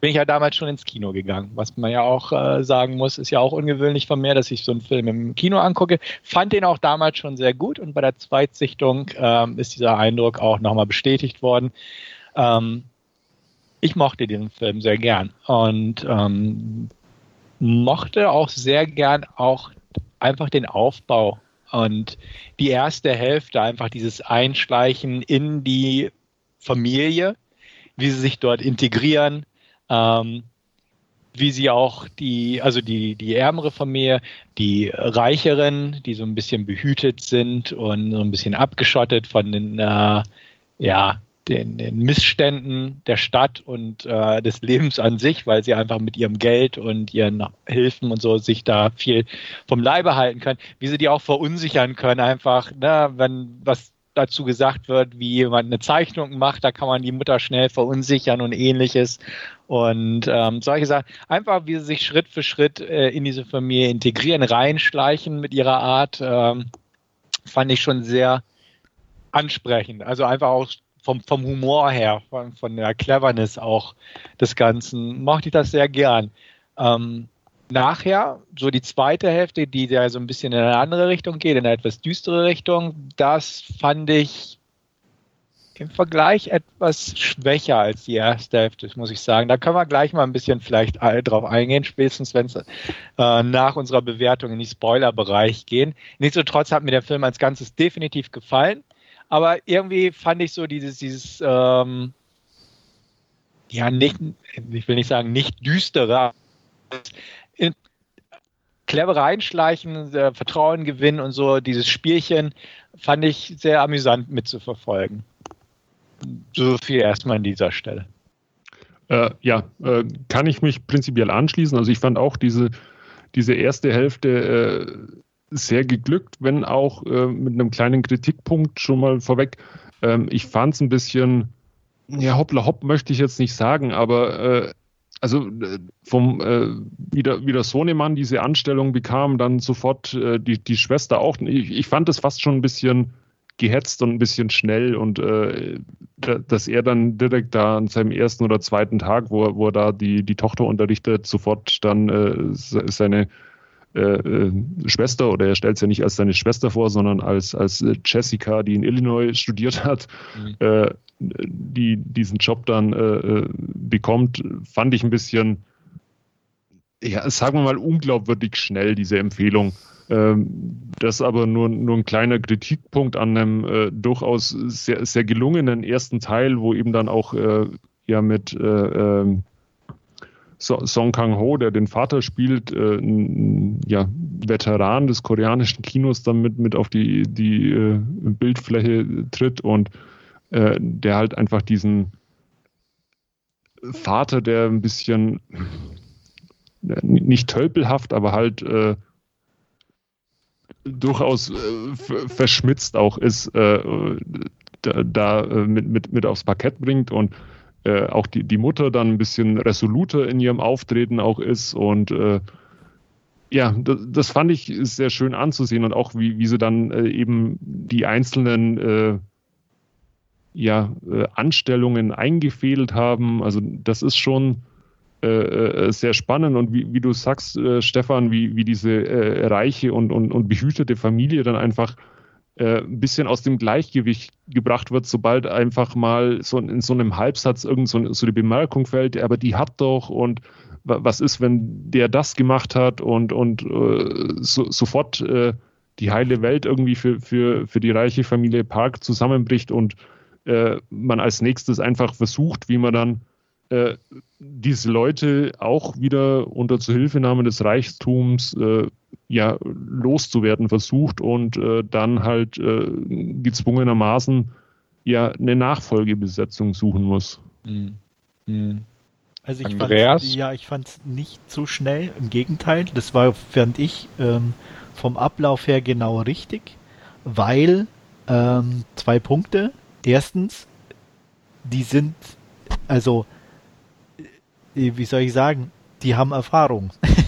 bin ich ja damals schon ins Kino gegangen. Was man ja auch äh, sagen muss, ist ja auch ungewöhnlich von mir, dass ich so einen Film im Kino angucke. Fand den auch damals schon sehr gut und bei der Zweitsichtung ähm, ist dieser Eindruck auch nochmal bestätigt worden. Ähm, ich mochte diesen Film sehr gern. Und ähm, mochte auch sehr gern auch einfach den Aufbau und die erste Hälfte einfach dieses Einschleichen in die Familie, wie sie sich dort integrieren, ähm, wie sie auch die, also die, die ärmere Familie, die reicheren, die so ein bisschen behütet sind und so ein bisschen abgeschottet von den, äh, ja, den, den Missständen der Stadt und äh, des Lebens an sich, weil sie einfach mit ihrem Geld und ihren Hilfen und so sich da viel vom Leibe halten können, wie sie die auch verunsichern können, einfach, ne, wenn was dazu gesagt wird, wie jemand eine Zeichnung macht, da kann man die Mutter schnell verunsichern und ähnliches. Und ähm, solche Sachen, einfach wie sie sich Schritt für Schritt äh, in diese Familie integrieren, reinschleichen mit ihrer Art, ähm, fand ich schon sehr ansprechend. Also einfach auch vom, vom Humor her, von, von der Cleverness auch des Ganzen, mochte ich das sehr gern. Ähm, nachher, so die zweite Hälfte, die ja so ein bisschen in eine andere Richtung geht, in eine etwas düstere Richtung, das fand ich im Vergleich etwas schwächer als die erste Hälfte, muss ich sagen. Da können wir gleich mal ein bisschen vielleicht drauf eingehen, spätestens wenn es äh, nach unserer Bewertung in den Spoiler-Bereich gehen. Nichtsdestotrotz hat mir der Film als Ganzes definitiv gefallen, aber irgendwie fand ich so dieses, dieses ähm, ja, nicht, ich will nicht sagen nicht düstere, in, clevere Einschleichen, äh, Vertrauen gewinnen und so, dieses Spielchen fand ich sehr amüsant mitzuverfolgen. So viel erstmal an dieser Stelle. Äh, ja, äh, kann ich mich prinzipiell anschließen. Also ich fand auch diese, diese erste Hälfte äh, sehr geglückt, wenn auch äh, mit einem kleinen Kritikpunkt schon mal vorweg. Ähm, ich fand es ein bisschen, ja, hoppla hopp möchte ich jetzt nicht sagen, aber äh, also äh, vom äh, wie, der, wie der Sohnemann diese Anstellung bekam, dann sofort äh, die, die Schwester auch. Ich, ich fand es fast schon ein bisschen gehetzt und ein bisschen schnell und äh, dass er dann direkt da an seinem ersten oder zweiten Tag, wo, wo er da die, die Tochter unterrichtet, sofort dann äh, seine äh, äh, Schwester oder er stellt es ja nicht als seine Schwester vor, sondern als, als Jessica, die in Illinois studiert hat, mhm. äh, die diesen Job dann äh, äh, bekommt, fand ich ein bisschen, ja, sagen wir mal, unglaubwürdig schnell, diese Empfehlung. Ähm, das aber nur, nur ein kleiner Kritikpunkt an einem äh, durchaus sehr, sehr gelungenen ersten Teil, wo eben dann auch äh, ja mit äh, ähm, so Song Kang-ho, der den Vater spielt, äh, ein ja, Veteran des koreanischen Kinos, dann mit, auf die, die äh, Bildfläche tritt und äh, der halt einfach diesen Vater, der ein bisschen nicht tölpelhaft, aber halt äh, durchaus äh, verschmitzt auch ist, äh, da, da äh, mit, mit, mit aufs Parkett bringt und äh, auch die, die Mutter dann ein bisschen resoluter in ihrem Auftreten auch ist und äh, ja, das, das, fand ich sehr schön anzusehen und auch wie, wie sie dann eben die einzelnen ja, Anstellungen eingefädelt haben. Also das ist schon äh, äh, sehr spannend und wie, wie du sagst, äh, Stefan, wie, wie diese äh, reiche und, und, und behütete Familie dann einfach äh, ein bisschen aus dem Gleichgewicht gebracht wird, sobald einfach mal so in so einem Halbsatz irgend so, so eine Bemerkung fällt, aber die hat doch und was ist, wenn der das gemacht hat und, und äh, so, sofort die heile Welt irgendwie für, für, für die reiche Familie Park zusammenbricht und man als nächstes einfach versucht, wie man dann äh, diese Leute auch wieder unter Zuhilfenahme des Reichtums äh, ja, loszuwerden versucht und äh, dann halt äh, gezwungenermaßen ja eine Nachfolgebesetzung suchen muss. Mhm. Mhm. Also ich fand ja, ich fand es nicht so schnell. Im Gegenteil, das war, fand ich, ähm, vom Ablauf her genau richtig, weil ähm, zwei Punkte. Erstens, die sind, also wie soll ich sagen, die haben Erfahrung.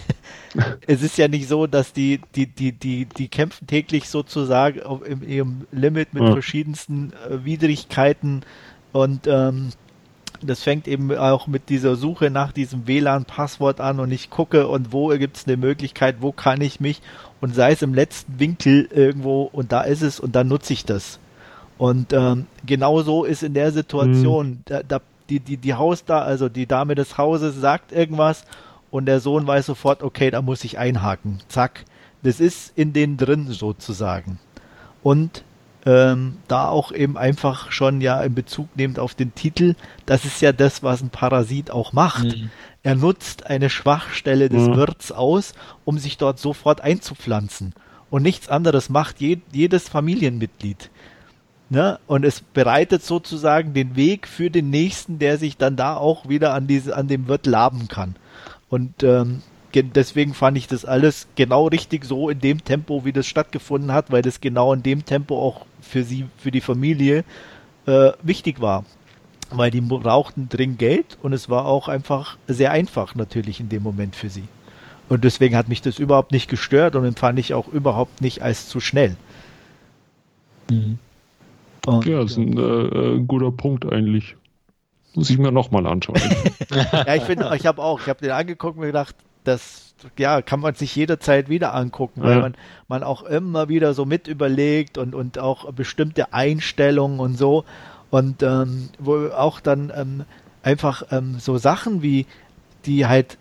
es ist ja nicht so, dass die, die, die, die, die kämpfen täglich sozusagen auf, im, ihrem Limit mit ja. verschiedensten äh, Widrigkeiten und ähm, das fängt eben auch mit dieser Suche nach diesem WLAN-Passwort an und ich gucke und wo gibt es eine Möglichkeit, wo kann ich mich und sei es im letzten Winkel irgendwo und da ist es und dann nutze ich das. Und ähm, genau so ist in der Situation, mhm. da, da die, die, die Haus da, also die Dame des Hauses sagt irgendwas und der Sohn weiß sofort, okay, da muss ich einhaken. Zack. Das ist in denen drin sozusagen. Und ähm, da auch eben einfach schon ja in Bezug nehmend auf den Titel, das ist ja das, was ein Parasit auch macht. Mhm. Er nutzt eine Schwachstelle des mhm. Wirts aus, um sich dort sofort einzupflanzen. Und nichts anderes macht je, jedes Familienmitglied. Ne? Und es bereitet sozusagen den Weg für den nächsten, der sich dann da auch wieder an, diese, an dem Wirt laben kann. Und ähm, deswegen fand ich das alles genau richtig so in dem Tempo, wie das stattgefunden hat, weil das genau in dem Tempo auch für sie, für die Familie äh, wichtig war. Weil die brauchten dringend Geld und es war auch einfach sehr einfach natürlich in dem Moment für sie. Und deswegen hat mich das überhaupt nicht gestört und empfand ich auch überhaupt nicht als zu schnell. Mhm. Und, ja, das ist ein äh, äh guter Punkt eigentlich. Muss ich mir nochmal anschauen. ja, ich finde, ich habe auch, ich habe den angeguckt und mir gedacht, das ja, kann man sich jederzeit wieder angucken, weil ja. man, man auch immer wieder so mit überlegt und, und auch bestimmte Einstellungen und so. Und ähm, wo auch dann ähm, einfach ähm, so Sachen wie, die halt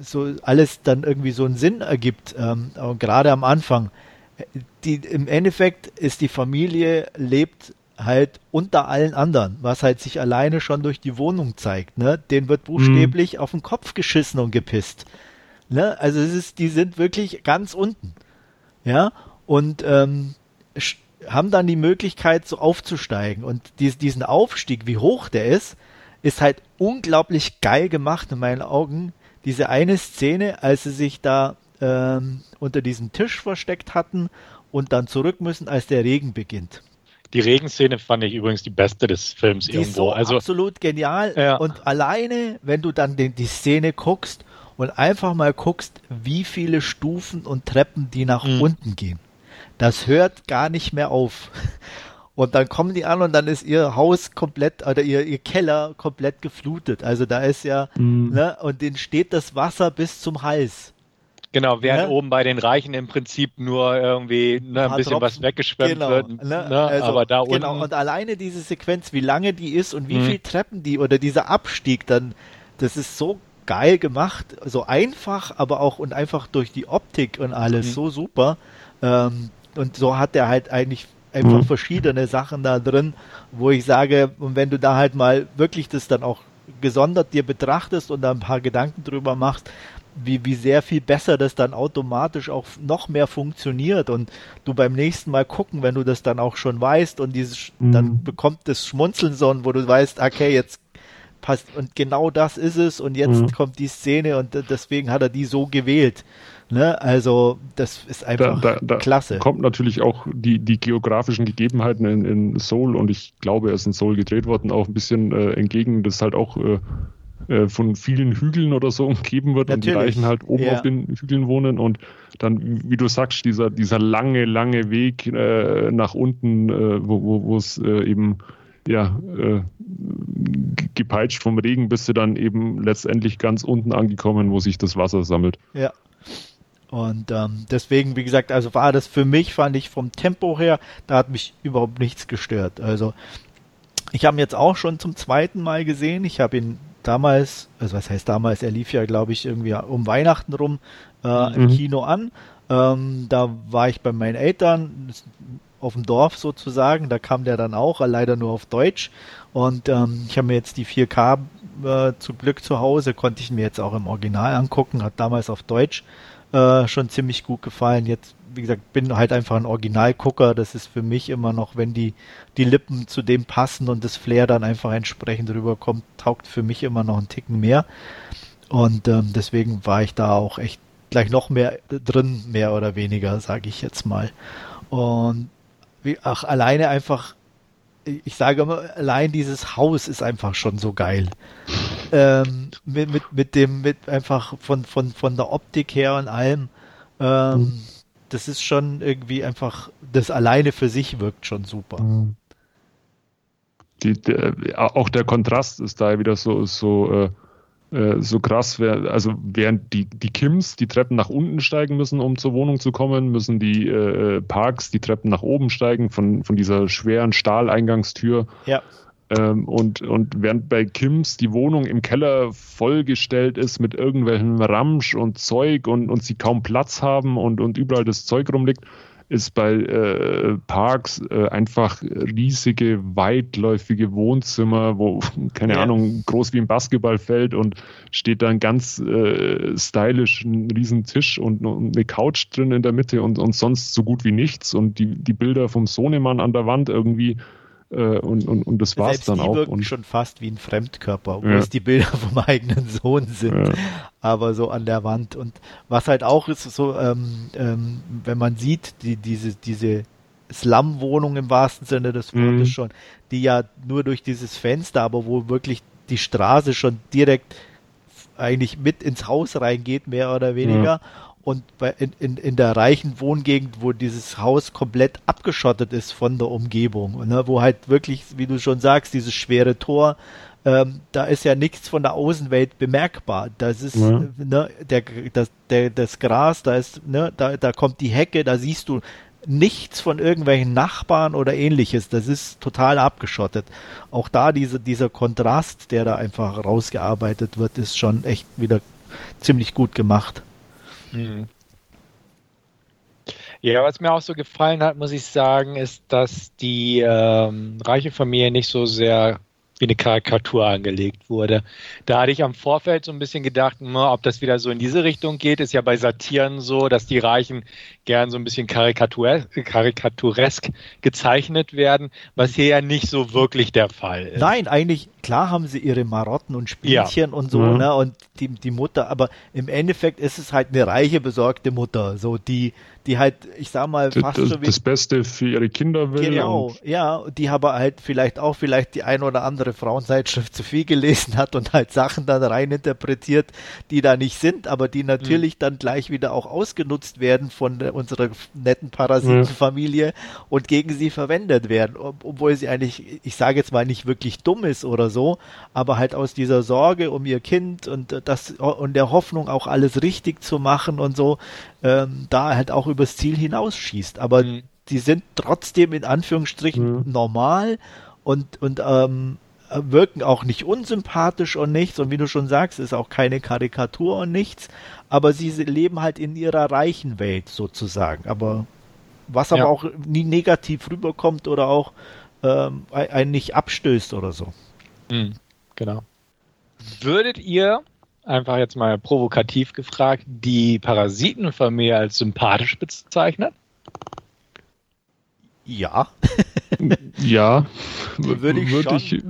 so alles dann irgendwie so einen Sinn ergibt, ähm, gerade am Anfang. Die, Im Endeffekt ist die Familie lebt halt unter allen anderen, was halt sich alleine schon durch die Wohnung zeigt. Ne? Den wird buchstäblich mhm. auf den Kopf geschissen und gepisst. Ne? Also es ist, die sind wirklich ganz unten. Ja, und ähm, haben dann die Möglichkeit, so aufzusteigen. Und dies, diesen Aufstieg, wie hoch der ist, ist halt unglaublich geil gemacht in meinen Augen. Diese eine Szene, als sie sich da ähm, unter diesem Tisch versteckt hatten und dann zurück müssen, als der Regen beginnt. Die Regenszene fand ich übrigens die beste des Films die irgendwo. Ist so also absolut genial. Ja. Und alleine, wenn du dann den, die Szene guckst und einfach mal guckst, wie viele Stufen und Treppen die nach mhm. unten gehen, das hört gar nicht mehr auf. Und dann kommen die an und dann ist ihr Haus komplett oder ihr, ihr Keller komplett geflutet. Also da ist ja, mhm. ne, und denen steht das Wasser bis zum Hals. Genau, während ja? oben bei den Reichen im Prinzip nur irgendwie ne, ein, ein bisschen Tropfen. was weggeschwemmt genau, wird. Ne? Ne? Also, aber da unten. Genau, und alleine diese Sequenz, wie lange die ist und wie mhm. viel Treppen die oder dieser Abstieg dann, das ist so geil gemacht, so einfach, aber auch und einfach durch die Optik und alles mhm. so super. Ähm, und so hat er halt eigentlich einfach mhm. verschiedene Sachen da drin, wo ich sage, und wenn du da halt mal wirklich das dann auch gesondert dir betrachtest und da ein paar Gedanken drüber machst, wie, wie sehr viel besser das dann automatisch auch noch mehr funktioniert und du beim nächsten Mal gucken, wenn du das dann auch schon weißt und dieses, mhm. dann bekommt das Schmunzeln so, wo du weißt, okay, jetzt passt und genau das ist es und jetzt mhm. kommt die Szene und deswegen hat er die so gewählt. Ne? Also das ist einfach da, da, da klasse. Kommt natürlich auch die, die geografischen Gegebenheiten in, in Seoul und ich glaube, er ist in Seoul gedreht worden, auch ein bisschen äh, entgegen, das halt auch äh, äh, von vielen Hügeln oder so umgeben wird Natürlich. und die Reichen halt oben ja. auf den Hügeln wohnen und dann, wie du sagst, dieser, dieser lange, lange Weg äh, nach unten, äh, wo es äh, eben ja, äh, gepeitscht vom Regen, bis sie dann eben letztendlich ganz unten angekommen, wo sich das Wasser sammelt. Ja. Und ähm, deswegen, wie gesagt, also war das für mich, fand ich vom Tempo her, da hat mich überhaupt nichts gestört. Also ich habe ihn jetzt auch schon zum zweiten Mal gesehen. Ich habe ihn damals, also was heißt damals, er lief ja, glaube ich, irgendwie um Weihnachten rum äh, mhm. im Kino an. Ähm, da war ich bei meinen Eltern auf dem Dorf sozusagen, da kam der dann auch, leider nur auf Deutsch. Und ähm, ich habe mir jetzt die 4K äh, zu Glück zu Hause, konnte ich mir jetzt auch im Original angucken, hat damals auf Deutsch äh, schon ziemlich gut gefallen. Jetzt wie gesagt, bin halt einfach ein Originalgucker. Das ist für mich immer noch, wenn die, die Lippen zu dem passen und das Flair dann einfach entsprechend rüberkommt, taugt für mich immer noch einen Ticken mehr. Und ähm, deswegen war ich da auch echt gleich noch mehr drin, mehr oder weniger, sage ich jetzt mal. Und wie, ach, alleine einfach, ich sage immer, allein dieses Haus ist einfach schon so geil. Ähm, mit, mit, mit dem, mit einfach von, von, von der Optik her und allem. Ähm, mhm das ist schon irgendwie einfach, das alleine für sich wirkt schon super. Mhm. Die, der, auch der Kontrast ist da wieder so, so, äh, äh so krass. Also während die, die Kims die Treppen nach unten steigen müssen, um zur Wohnung zu kommen, müssen die äh, Parks die Treppen nach oben steigen von, von dieser schweren Stahleingangstür. Ja. Ähm, und, und während bei Kims die Wohnung im Keller vollgestellt ist mit irgendwelchen Ramsch und Zeug und, und sie kaum Platz haben und, und überall das Zeug rumliegt, ist bei äh, Parks äh, einfach riesige, weitläufige Wohnzimmer, wo, keine ja. Ahnung, groß wie ein Basketballfeld und steht dann ganz äh, stylisch ein riesen Tisch und, und, eine Couch drin in der Mitte und, und sonst so gut wie nichts und die, die Bilder vom Sohnemann an der Wand irgendwie äh, und, und, und das war's Selbst dann die auch. wirken und schon fast wie ein Fremdkörper, obwohl Ja. es die Bilder vom eigenen Sohn sind, Ja. aber so an der Wand. Und was halt auch ist, so, ähm, ähm, wenn man sieht, die, diese, diese Slum-Wohnung im wahrsten Sinne des Mhm. Wortes schon, die ja nur durch dieses Fenster, aber wo wirklich die Straße schon direkt eigentlich mit ins Haus reingeht, mehr oder weniger. Und bei, in, in, in der reichen Wohngegend, wo dieses Haus komplett abgeschottet ist von der Umgebung, ne, wo halt wirklich, wie du schon sagst, dieses schwere Tor, ähm, da ist ja nichts von der Außenwelt bemerkbar. Das ist Ja. ne, der, das, der, das Gras, da ist, ne, da, da kommt die Hecke, da siehst du nichts von irgendwelchen Nachbarn oder ähnliches. Das ist total abgeschottet. Auch da diese, dieser Kontrast, der da einfach rausgearbeitet wird, ist schon echt wieder ziemlich gut gemacht. Mhm. Ja, was mir auch so gefallen hat, muss ich sagen, ist, dass die ähm, reiche Familie nicht so sehr wie eine Karikatur angelegt wurde. Da hatte ich am Vorfeld so ein bisschen gedacht, na, ob das wieder so in diese Richtung geht. Ist ja bei Satiren so, dass die Reichen gern so ein bisschen karikatur karikaturesk gezeichnet werden, was hier ja nicht so wirklich der Fall ist. Nein, eigentlich, klar haben sie ihre Marotten und Spielchen und so, Mhm. ne, und die, die Mutter, aber im Endeffekt ist es halt eine reiche, besorgte Mutter, so, die, die halt, ich sag mal, das, fast das, so wie, das Beste für ihre Kinder will. Genau, ja, die aber halt vielleicht auch vielleicht die ein oder andere Frauenzeitschrift zu viel gelesen hat und halt Sachen dann rein interpretiert, die da nicht sind, aber die natürlich dann gleich wieder auch ausgenutzt werden von unserer netten Parasitenfamilie und gegen sie verwendet werden, ob, obwohl sie eigentlich, ich sage jetzt mal nicht wirklich dumm ist oder so, aber halt aus dieser Sorge um ihr Kind und das und der Hoffnung auch alles richtig zu machen und so, ähm, da halt auch übers Ziel hinausschießt. Aber Mhm. die sind trotzdem in Anführungsstrichen Mhm. normal und, und ähm, wirken auch nicht unsympathisch und nichts. Und wie du schon sagst, ist auch keine Karikatur und nichts. Aber sie leben halt in ihrer reichen Welt sozusagen. Aber was aber Ja. auch nie negativ rüberkommt oder auch ähm, ein- einen nicht abstößt oder so. Mhm, genau. Würdet ihr, einfach jetzt mal provokativ gefragt, die Parasitenfamilie als sympathisch bezeichnen? Ja. ja, Würde ich würde schon. ich,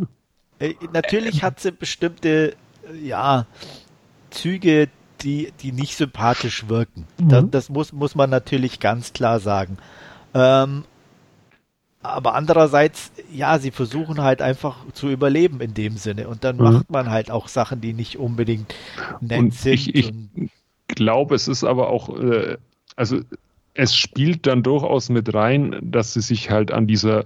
Äh, natürlich hat sie bestimmte, äh, ja, Züge, die, die nicht sympathisch wirken. Mhm. Das, das muss, muss man natürlich ganz klar sagen. Ähm, aber andererseits, ja, sie versuchen halt einfach zu überleben in dem Sinne. Und dann Mhm. macht man halt auch Sachen, die nicht unbedingt nett Und sind. ich- ich- und, glaube, es ist aber auch, äh, also es spielt dann durchaus mit rein, dass sie sich halt an dieser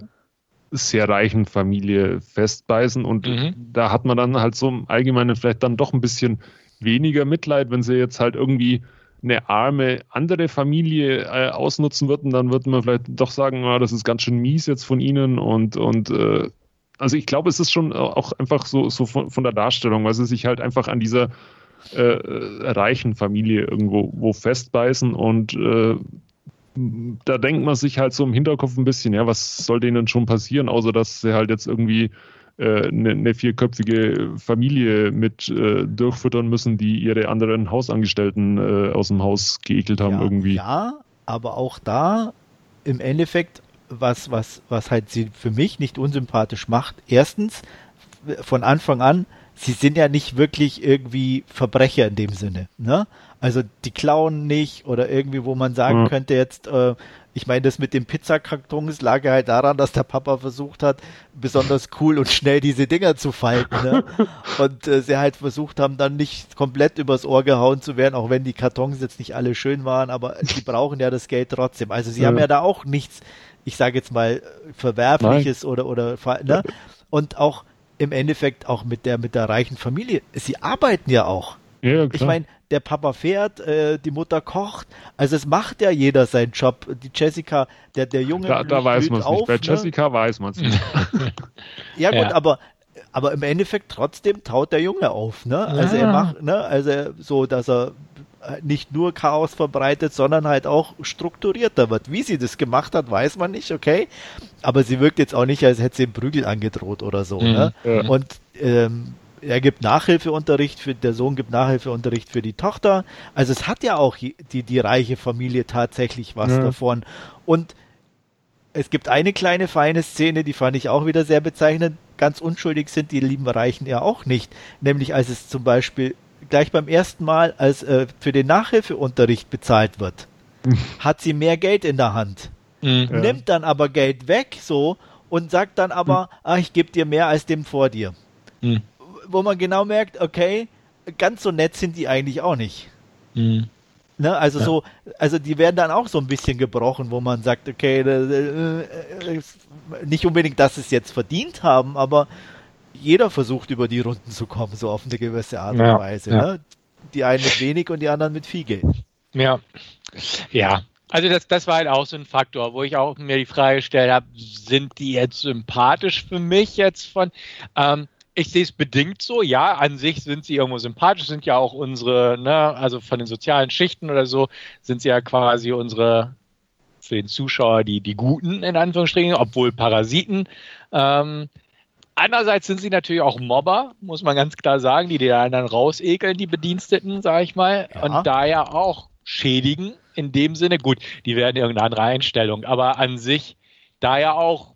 sehr reichen Familie festbeißen und Mhm. da hat man dann halt so im Allgemeinen vielleicht dann doch ein bisschen weniger Mitleid, wenn sie jetzt halt irgendwie eine arme andere Familie äh, ausnutzen würden, dann würde man vielleicht doch sagen, ah, das ist ganz schön mies jetzt von ihnen und, und äh, also ich glaube, es ist schon auch einfach so, so von, von der Darstellung, weil sie sich halt einfach an dieser äh, äh, reichen Familie irgendwo wo festbeißen und äh, da denkt man sich halt so im Hinterkopf ein bisschen, ja, was soll denen schon passieren, außer dass sie halt jetzt irgendwie eine, eine vierköpfige Familie mit äh, durchfüttern müssen, die ihre anderen Hausangestellten äh, aus dem Haus geekelt haben ja, irgendwie. ja, aber auch da im Endeffekt, was, was, was halt sie für mich nicht unsympathisch macht, erstens, von Anfang an, sie sind ja nicht wirklich irgendwie Verbrecher in dem Sinne. Ne? Also die klauen nicht oder irgendwie, wo man sagen Ja. könnte jetzt, äh, ich meine, das mit den Pizzakartons lag ja halt daran, dass der Papa versucht hat, besonders cool und schnell diese Dinger zu falten. Ne? Und äh, sie halt versucht haben, dann nicht komplett übers Ohr gehauen zu werden, auch wenn die Kartons jetzt nicht alle schön waren, aber die brauchen ja das Geld trotzdem. Also sie Ja. haben ja da auch nichts, ich sage jetzt mal, Verwerfliches oder, oder, ver- ne? Und auch im Endeffekt auch mit der, mit der reichen Familie. Sie arbeiten ja auch. Ja, ich meine, der Papa fährt, äh, die Mutter kocht. Also es macht ja jeder seinen Job. Die Jessica, der, der Junge. Da, da weiß man es nicht. Bei ne? Jessica weiß man es nicht. ja, gut, ja. aber aber im Endeffekt trotzdem taut der Junge auf, ne? Also ja. er macht, ne? Also so, dass er nicht nur Chaos verbreitet, sondern halt auch strukturierter wird. Wie sie das gemacht hat, weiß man nicht, okay. Aber sie wirkt jetzt auch nicht, als hätte sie einen Prügel angedroht oder so. Mhm, ne? Ja. Und ähm, er gibt Nachhilfeunterricht für der Sohn gibt Nachhilfeunterricht für die Tochter. Also es hat ja auch die, die reiche Familie tatsächlich was ja. davon. Und es gibt eine kleine feine Szene, die fand ich auch wieder sehr bezeichnend. Ganz unschuldig sind die lieben Reichen ja auch nicht. Nämlich als es zum Beispiel gleich beim ersten Mal, als äh, für den Nachhilfeunterricht bezahlt wird, hat sie mehr Geld in der Hand. Mhm. Nimmt dann aber Geld weg, so, und sagt dann aber, mhm. ach, ich gebe dir mehr als dem vor dir. Mhm. Wo man genau merkt, okay, ganz so nett sind die eigentlich auch nicht. Mhm. Ne, also ja. so, also die werden dann auch so ein bisschen gebrochen, wo man sagt, okay, äh, äh, nicht unbedingt, dass sie es jetzt verdient haben, aber jeder versucht über die Runden zu kommen, so auf eine gewisse Art und ja, Weise. Ja. Ne? Die einen mit wenig und die anderen mit viel Geld. Ja. Ja. Also das, das war halt auch so ein Faktor, wo ich auch mir die Frage gestellt habe, sind die jetzt sympathisch für mich jetzt von, ähm, ich sehe es bedingt so, ja, an sich sind sie irgendwo sympathisch, sind ja auch unsere, ne, also von den sozialen Schichten oder so, sind sie ja quasi unsere, für den Zuschauer, die, die Guten in Anführungsstrichen, obwohl Parasiten. Ähm, Andererseits sind sie natürlich auch Mobber, muss man ganz klar sagen, die die anderen rausekeln, die Bediensteten, sag ich mal, ja. und da ja auch schädigen in dem Sinne. Gut, die werden irgendeine andere Einstellung, aber an sich da ja auch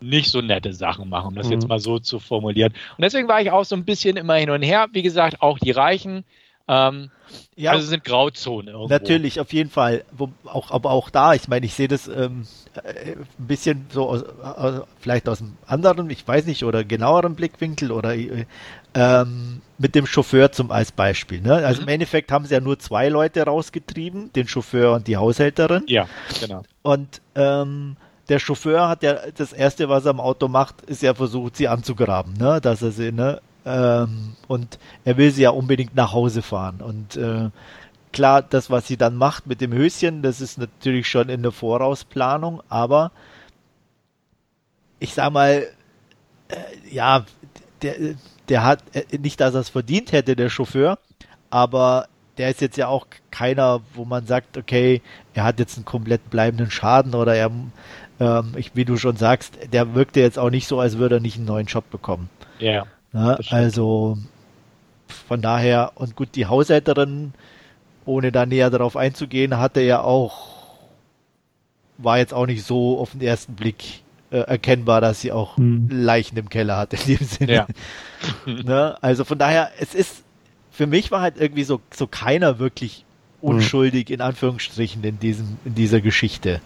nicht so nette Sachen machen, um das mhm. jetzt mal so zu formulieren. Und deswegen war ich auch so ein bisschen immer hin und her. Wie gesagt, auch die Reichen, ähm, ja, also sind Grauzonen irgendwo. Natürlich, auf jeden Fall. Wo, auch, aber auch da, ich meine, ich sehe das ähm, äh, ein bisschen so aus, aus, vielleicht aus einem anderen, ich weiß nicht, oder genaueren Blickwinkel oder äh, ähm, mit dem Chauffeur zum als Beispiel. Ne? Also mhm. im Endeffekt haben sie ja nur zwei Leute rausgetrieben, den Chauffeur und die Haushälterin. Ja, genau. Und ähm, der Chauffeur hat ja das erste, was er am Auto macht, ist ja versucht, sie anzugraben, ne? Dass er sie, ne? Ähm, und er will sie ja unbedingt nach Hause fahren. Und äh, klar, das, was sie dann macht mit dem Höschen, das ist natürlich schon in der Vorausplanung, aber ich sag mal, äh, ja, der, der hat äh, nicht, dass er es verdient hätte, der Chauffeur, aber der ist jetzt ja auch keiner, wo man sagt, okay, er hat jetzt einen komplett bleibenden Schaden oder er, ähm, ich, wie du schon sagst, der wirkte jetzt auch nicht so, als würde er nicht einen neuen Job bekommen. Ja. Ja, also von daher, und gut, die Haushälterin, ohne da näher darauf einzugehen, hatte ja auch, war jetzt auch nicht so auf den ersten Blick äh, erkennbar, dass sie auch hm. Leichen im Keller hat, in dem Sinne. Ja. ne? Also von daher, es ist, für mich war halt irgendwie so, so keiner wirklich hm. unschuldig, hm. in Anführungsstrichen, in diesem, in dieser Geschichte.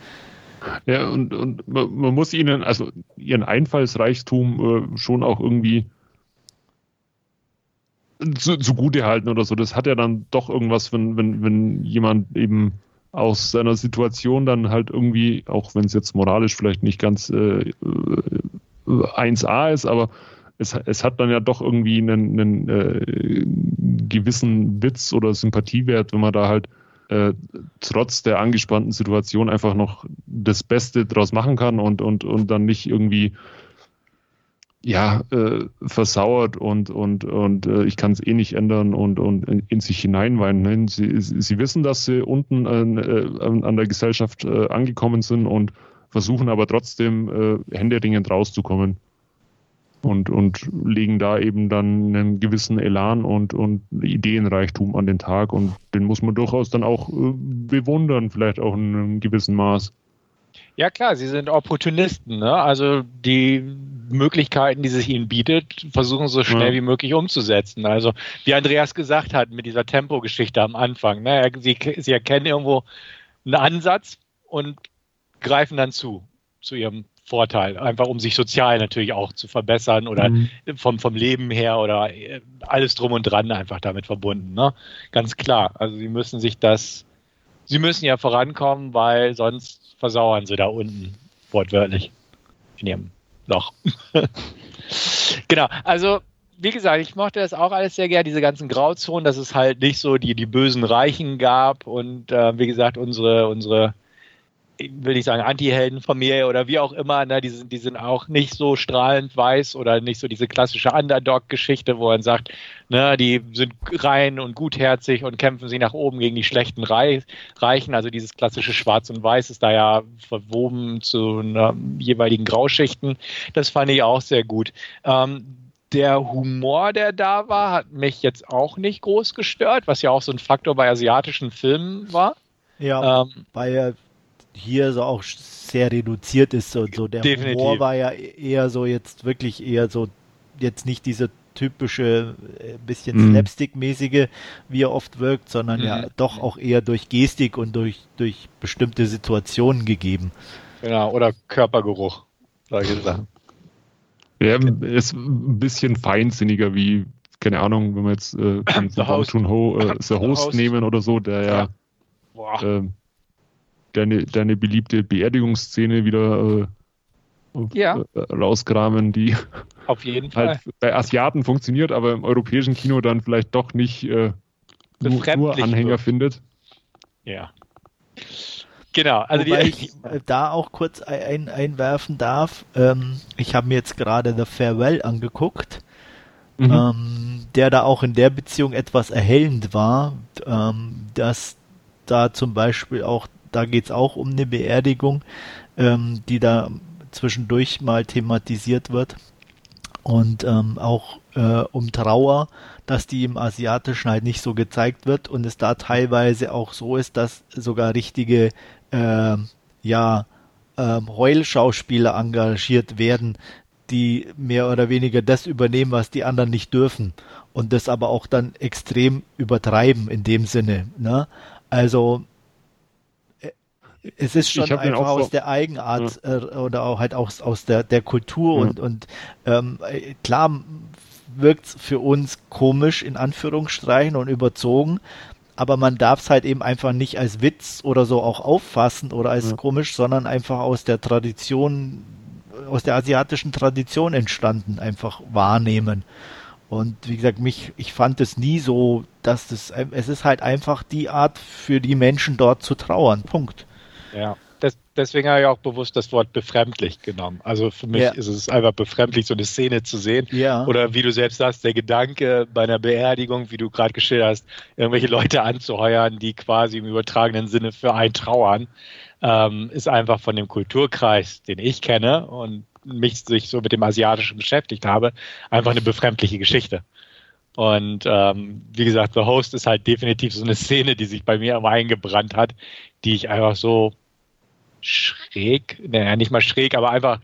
Ja, und, und man, man muss ihnen, also ihren Einfallsreichtum äh, schon auch irgendwie zu, zugute halten oder so. Das hat ja dann doch irgendwas, wenn, wenn, wenn jemand eben aus seiner Situation dann halt irgendwie, auch wenn es jetzt moralisch vielleicht nicht ganz äh, 1a ist, aber es, es hat dann ja doch irgendwie einen, einen äh, gewissen Witz oder Sympathiewert, wenn man da halt äh, trotz der angespannten Situation einfach noch das Beste draus machen kann und, und, und dann nicht irgendwie ja, äh, versauert und, und, und äh, ich kann es eh nicht ändern und, und in sich hineinweinen. Ne? Sie, sie wissen, dass sie unten äh, an der Gesellschaft äh, angekommen sind und versuchen aber trotzdem äh, händeringend rauszukommen. Und, und legen da eben dann einen gewissen Elan und, und Ideenreichtum an den Tag. Und den muss man durchaus dann auch äh, bewundern, vielleicht auch in einem gewissen Maß. Ja klar, sie sind Opportunisten. Ne? Also die Möglichkeiten, die sich ihnen bietet, versuchen so schnell ja. wie möglich umzusetzen. Also wie Andreas gesagt hat mit dieser Tempogeschichte am Anfang. Ne? Sie, sie erkennen irgendwo einen Ansatz und greifen dann zu, zu ihrem Vorteil, einfach um sich sozial natürlich auch zu verbessern oder mhm. vom, vom Leben her oder äh, alles drum und dran einfach damit verbunden. Ne? Ganz klar. Also sie müssen sich das, sie müssen ja vorankommen, weil sonst versauern sie da unten, wortwörtlich, in ihrem Loch. genau, also wie gesagt, ich mochte das auch alles sehr gerne, diese ganzen Grauzonen, dass es halt nicht so die, die bösen Reichen gab und äh, wie gesagt, unsere, unsere will ich sagen, Anti-Heldenfamilie oder wie auch immer, ne, die, sind, die sind auch nicht so strahlend weiß oder nicht so diese klassische Underdog-Geschichte, wo man sagt, ne, die sind rein und gutherzig und kämpfen sich nach oben gegen die schlechten Reichen. Also dieses klassische Schwarz und Weiß ist da ja verwoben zu ne, jeweiligen Grauschichten. Das fand ich auch sehr gut. Ähm, der Humor, der da war, hat mich jetzt auch nicht groß gestört, was ja auch so ein Faktor bei asiatischen Filmen war. Ja, ähm, ja hier so auch sehr reduziert ist und so. Der definitiv. Humor war ja eher so jetzt wirklich eher so jetzt nicht diese typische äh, bisschen mhm. Slapstick-mäßige, wie er oft wirkt, sondern mhm. ja doch auch eher durch Gestik und durch, durch bestimmte Situationen gegeben. Genau, oder Körpergeruch, solche Sachen. Ja, ist ein bisschen feinsinniger wie, keine Ahnung, wenn wir jetzt äh, von Bong Joon-ho äh, The Host, Host nehmen oder so, der ja, ja ähm, deine, deine beliebte Beerdigungsszene wieder äh, ja. Äh, rauskramen, die auf jeden halt Fall bei Asiaten funktioniert, aber im europäischen Kino dann vielleicht doch nicht äh, nur, nur, Anhänger wird. findet. Ja. Genau, also Wobei die, ich äh, da auch kurz ein, einwerfen darf. Ähm, ich habe mir jetzt gerade The Farewell angeguckt, mhm. ähm, der da auch in der Beziehung etwas erhellend war, ähm, dass da zum Beispiel auch da geht es auch um eine Beerdigung, ähm, die da zwischendurch mal thematisiert wird. Und ähm, auch äh, um Trauer, dass die im Asiatischen halt nicht so gezeigt wird und es da teilweise auch so ist, dass sogar richtige äh, ja, äh, Heulschauspieler engagiert werden, die mehr oder weniger das übernehmen, was die anderen nicht dürfen und das aber auch dann extrem übertreiben in dem Sinne. Ne? Also es ist schon einfach aus so, der Eigenart ja. äh, oder auch halt aus, aus der, der Kultur ja. und, und ähm, klar wirkt es für uns komisch in Anführungsstreichen und überzogen, aber man darf es halt eben einfach nicht als Witz oder so auch auffassen oder als ja. komisch, sondern einfach aus der Tradition, aus der asiatischen Tradition entstanden, einfach wahrnehmen. Und wie gesagt, mich, ich fand es nie so, dass das, es ist halt einfach die Art für die Menschen dort zu trauern. Punkt. Ja. Das, deswegen habe ich auch bewusst das Wort befremdlich genommen. Also für mich ja. ist es einfach befremdlich, so eine Szene zu sehen. Ja. Oder wie du selbst sagst, der Gedanke bei einer Beerdigung, wie du gerade geschildert hast, irgendwelche Leute anzuheuern, die quasi im übertragenen Sinne für einen trauern, ähm, ist einfach von dem Kulturkreis, den ich kenne und mich sich so mit dem Asiatischen beschäftigt habe, einfach eine befremdliche Geschichte. Und ähm, wie gesagt, The Host ist halt definitiv so eine Szene, die sich bei mir immer eingebrannt hat, die ich einfach so schräg, naja, nicht mal schräg, aber einfach,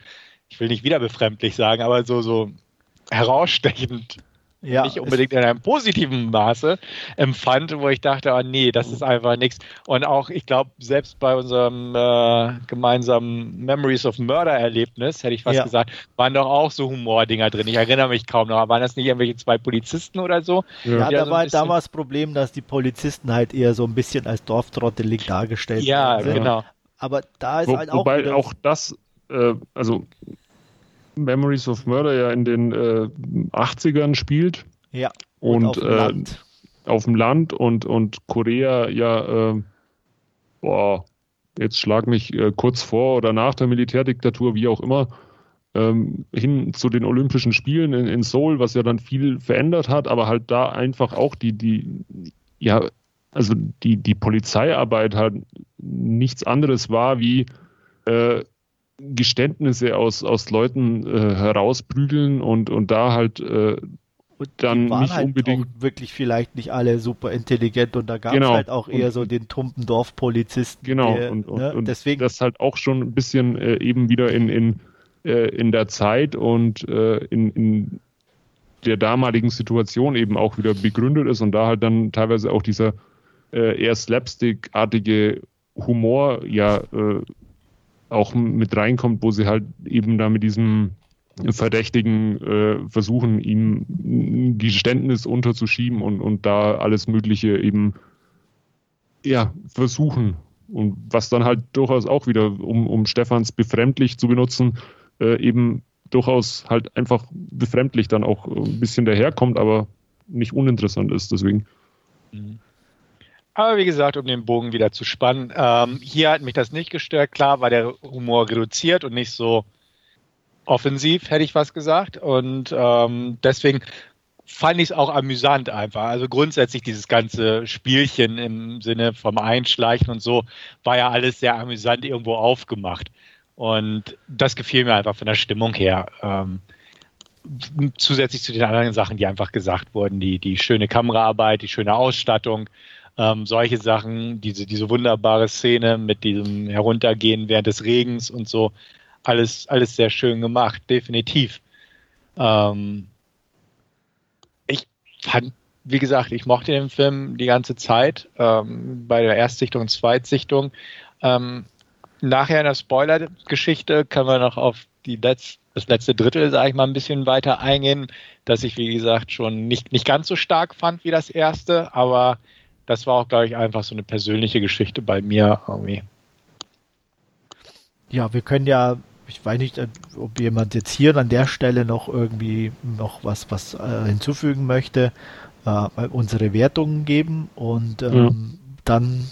ich will nicht wieder befremdlich sagen, aber so, so herausstechend ja, nicht unbedingt in einem positiven Maße empfand, wo ich dachte, oh nee, das ist einfach nichts. Und auch, ich glaube, selbst bei unserem äh, gemeinsamen Memories of Murder Erlebnis, hätte ich fast ja. gesagt, waren doch auch so Humordinger drin. Ich erinnere mich kaum noch. Waren das nicht irgendwelche zwei Polizisten oder so? Ja, da, so war, da war das Problem, dass die Polizisten halt eher so ein bisschen als Dorftrottelig dargestellt ja, sind. Ja, genau. Aber da ist Wo, halt auch. Wobei auch das, äh, also Memories of Murder ja in den äh, 80ern spielt. Ja. Und, und auf, dem äh, Land. auf dem Land und, und Korea ja, äh, boah, jetzt schlag mich äh, kurz vor oder nach der Militärdiktatur, wie auch immer, ähm, hin zu den Olympischen Spielen in, in Seoul, was ja dann viel verändert hat, aber halt da einfach auch die, die, ja, also die, die Polizeiarbeit halt nichts anderes war wie äh, Geständnisse aus, aus Leuten äh, herausprügeln und, und da halt äh, dann nicht halt unbedingt. wirklich vielleicht nicht alle super intelligent und da gab es genau. halt auch eher und, so den tumpen Dorfpolizisten. Genau, der, und, und, ne? und deswegen. Das halt auch schon ein bisschen äh, eben wieder in, in, äh, in der Zeit und äh, in, in der damaligen Situation eben auch wieder begründet ist und da halt dann teilweise auch dieser äh, eher slapstick-artige Humor ja äh, auch mit reinkommt, wo sie halt eben da mit diesem Verdächtigen äh, versuchen, ihm ein Geständnis unterzuschieben und, und da alles Mögliche eben ja, versuchen. Und was dann halt durchaus auch wieder, um, um Stefans befremdlich zu benutzen, äh, eben durchaus halt einfach befremdlich dann auch ein bisschen daherkommt, aber nicht uninteressant ist. Deswegen. Mhm. Aber wie gesagt, um den Bogen wieder zu spannen, ähm, hier hat mich das nicht gestört. Klar war der Humor reduziert und nicht so offensiv, hätte ich was gesagt. Und ähm, deswegen fand ich es auch amüsant einfach. Also grundsätzlich dieses ganze Spielchen im Sinne vom Einschleichen und so war ja alles sehr amüsant irgendwo aufgemacht. Und das gefiel mir einfach von der Stimmung her. Ähm, zusätzlich zu den anderen Sachen, die einfach gesagt wurden, die, die schöne Kameraarbeit, die schöne Ausstattung, ähm, solche Sachen, diese, diese wunderbare Szene mit diesem Heruntergehen während des Regens und so, alles, alles sehr schön gemacht, definitiv. Ähm, ich fand, wie gesagt, ich mochte den Film die ganze Zeit, ähm, bei der Erstsichtung und Zweitsichtung. Ähm, nachher in der Spoiler-Geschichte können wir noch auf die Letz das letzte Drittel, sage ich mal, ein bisschen weiter eingehen, dass ich, wie gesagt, schon nicht, nicht ganz so stark fand wie das erste, aber das war auch, glaube ich, einfach so eine persönliche Geschichte bei mir irgendwie. Ja, wir können ja, ich weiß nicht, ob jemand jetzt hier an der Stelle noch irgendwie noch was, was äh, hinzufügen möchte, äh, unsere Wertungen geben und ähm, ja. dann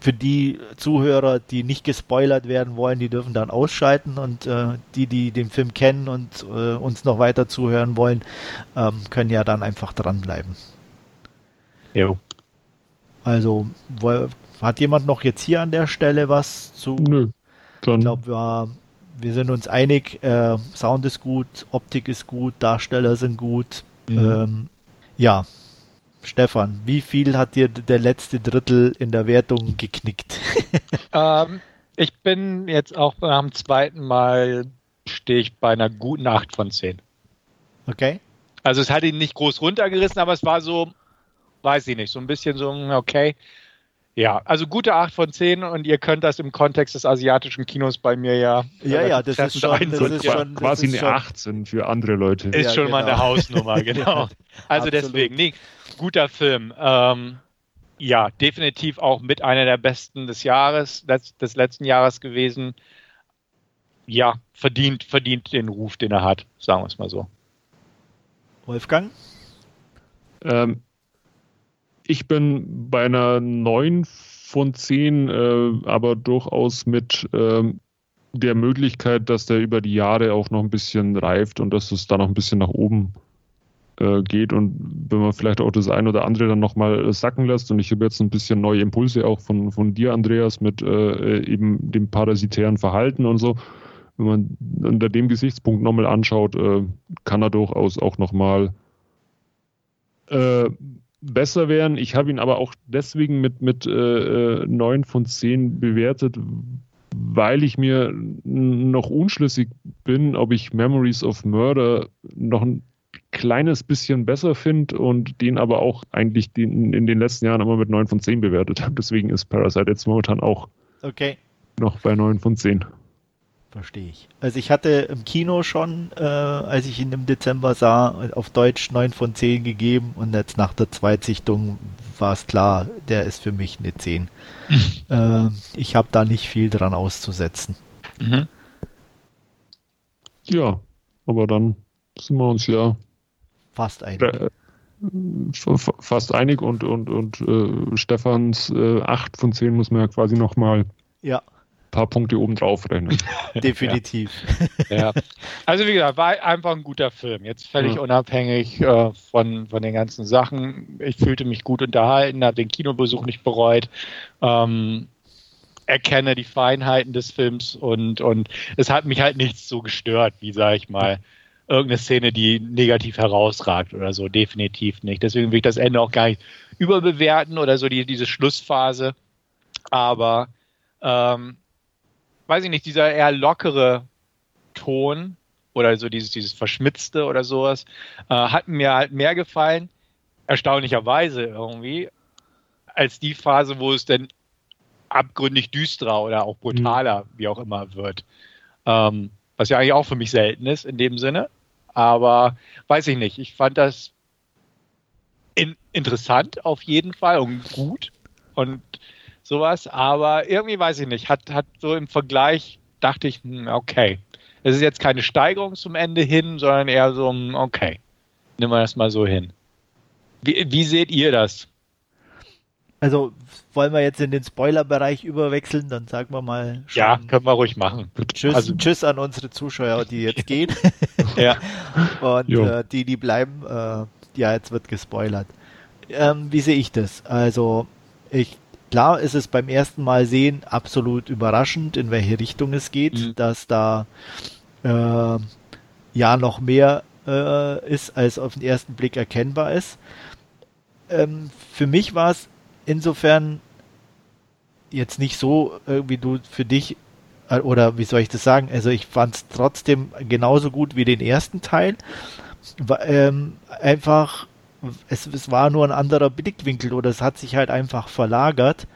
für die Zuhörer, die nicht gespoilert werden wollen, die dürfen dann ausschalten und äh, die, die den Film kennen und äh, uns noch weiter zuhören wollen, ähm, können ja dann einfach dranbleiben. Jo. Also, wo, hat jemand noch jetzt hier an der Stelle was zu? Nö. Dann. Ich glaube, wir, wir sind uns einig, äh, Sound ist gut, Optik ist gut, Darsteller sind gut. Mhm. Ähm, ja, Stefan, wie viel hat dir der letzte Drittel in der Wertung geknickt? ähm, ich bin jetzt auch beim zweiten Mal stehe ich bei einer guten 8 von 10. Okay. Also es hat ihn nicht groß runtergerissen, aber es war so, weiß ich nicht, so ein bisschen so, okay. Ja, also gute 8 von 10 und ihr könnt das im Kontext des asiatischen Kinos bei mir ja. Ja, ja, das ist, schon, das ist schon, quasi eine 18 für andere Leute. Ist ja, schon genau. mal eine Hausnummer, genau. Also deswegen, nee, guter Film. Ähm, ja, definitiv auch mit einer der besten des Jahres, des, des letzten Jahres gewesen. Ja, verdient, verdient den Ruf, den er hat, sagen wir es mal so. Wolfgang? Ähm, ich bin bei einer 9 von 10, äh, aber durchaus mit äh, der Möglichkeit, dass der über die Jahre auch noch ein bisschen reift und dass es da noch ein bisschen nach oben äh, geht und wenn man vielleicht auch das ein oder andere dann nochmal sacken lässt und ich habe jetzt ein bisschen neue Impulse auch von, von dir, Andreas, mit äh, eben dem parasitären Verhalten und so. Wenn man unter dem Gesichtspunkt nochmal anschaut, äh, kann er durchaus auch nochmal äh, besser werden. Ich habe ihn aber auch deswegen mit, mit äh, 9 von 10 bewertet, weil ich mir noch unschlüssig bin, ob ich Memories of Murder noch ein kleines bisschen besser finde und den aber auch eigentlich den, in den letzten Jahren immer mit 9 von 10 bewertet habe. Deswegen ist Parasite jetzt momentan auch okay. noch bei 9 von 10. Verstehe ich. Also ich hatte im Kino schon, äh, als ich ihn im Dezember sah, auf Deutsch 9 von 10 gegeben und jetzt nach der Zweitsichtung war es klar, der ist für mich eine 10. äh, ich habe da nicht viel dran auszusetzen. Mhm. Ja, aber dann sind wir uns ja fast einig. Äh, fast einig und, und, und äh, Stefans äh, 8 von 10 muss man ja quasi nochmal ja paar Punkte oben drauf rennen. Definitiv. Ja. ja. Also wie gesagt, war einfach ein guter Film. Jetzt völlig ja. unabhängig äh, von, von den ganzen Sachen. Ich fühlte mich gut unterhalten, habe den Kinobesuch nicht bereut. Ähm, erkenne die Feinheiten des Films und, und es hat mich halt nichts so gestört, wie sage ich mal, irgendeine Szene, die negativ herausragt oder so. Definitiv nicht. Deswegen will ich das Ende auch gar nicht überbewerten oder so die, diese Schlussphase. Aber ähm, weiß ich nicht, dieser eher lockere Ton oder so dieses, dieses Verschmitzte oder sowas, äh, hat mir halt mehr gefallen, erstaunlicherweise irgendwie, als die Phase, wo es dann abgründig düsterer oder auch brutaler, mhm. wie auch immer, wird. Ähm, was ja eigentlich auch für mich selten ist in dem Sinne. Aber weiß ich nicht. Ich fand das in, interessant auf jeden Fall und gut. Und sowas, aber irgendwie weiß ich nicht, hat, hat so im Vergleich dachte ich, hm, okay, es ist jetzt keine Steigerung zum Ende hin, sondern eher so ein, okay, nehmen wir das mal so hin. Wie, wie seht ihr das? Also wollen wir jetzt in den Spoiler-Bereich überwechseln, dann sagen wir mal. ja, können wir ruhig machen. Tschüss, also, tschüss an unsere Zuschauer, die jetzt gehen. ja. Und äh, die, die bleiben, äh, ja, jetzt wird gespoilert. Ähm, wie sehe ich das? Also, ich, klar ist es beim ersten Mal sehen absolut überraschend, in welche Richtung es geht, mhm. dass da äh, ja noch mehr äh, ist, als auf den ersten Blick erkennbar ist. Ähm, für mich war es insofern jetzt nicht so, äh, wie du für dich, äh, oder wie soll ich das sagen, also ich fand es trotzdem genauso gut wie den ersten Teil. Ähm, einfach, es, es war nur ein anderer Blickwinkel oder es hat sich halt einfach verlagert.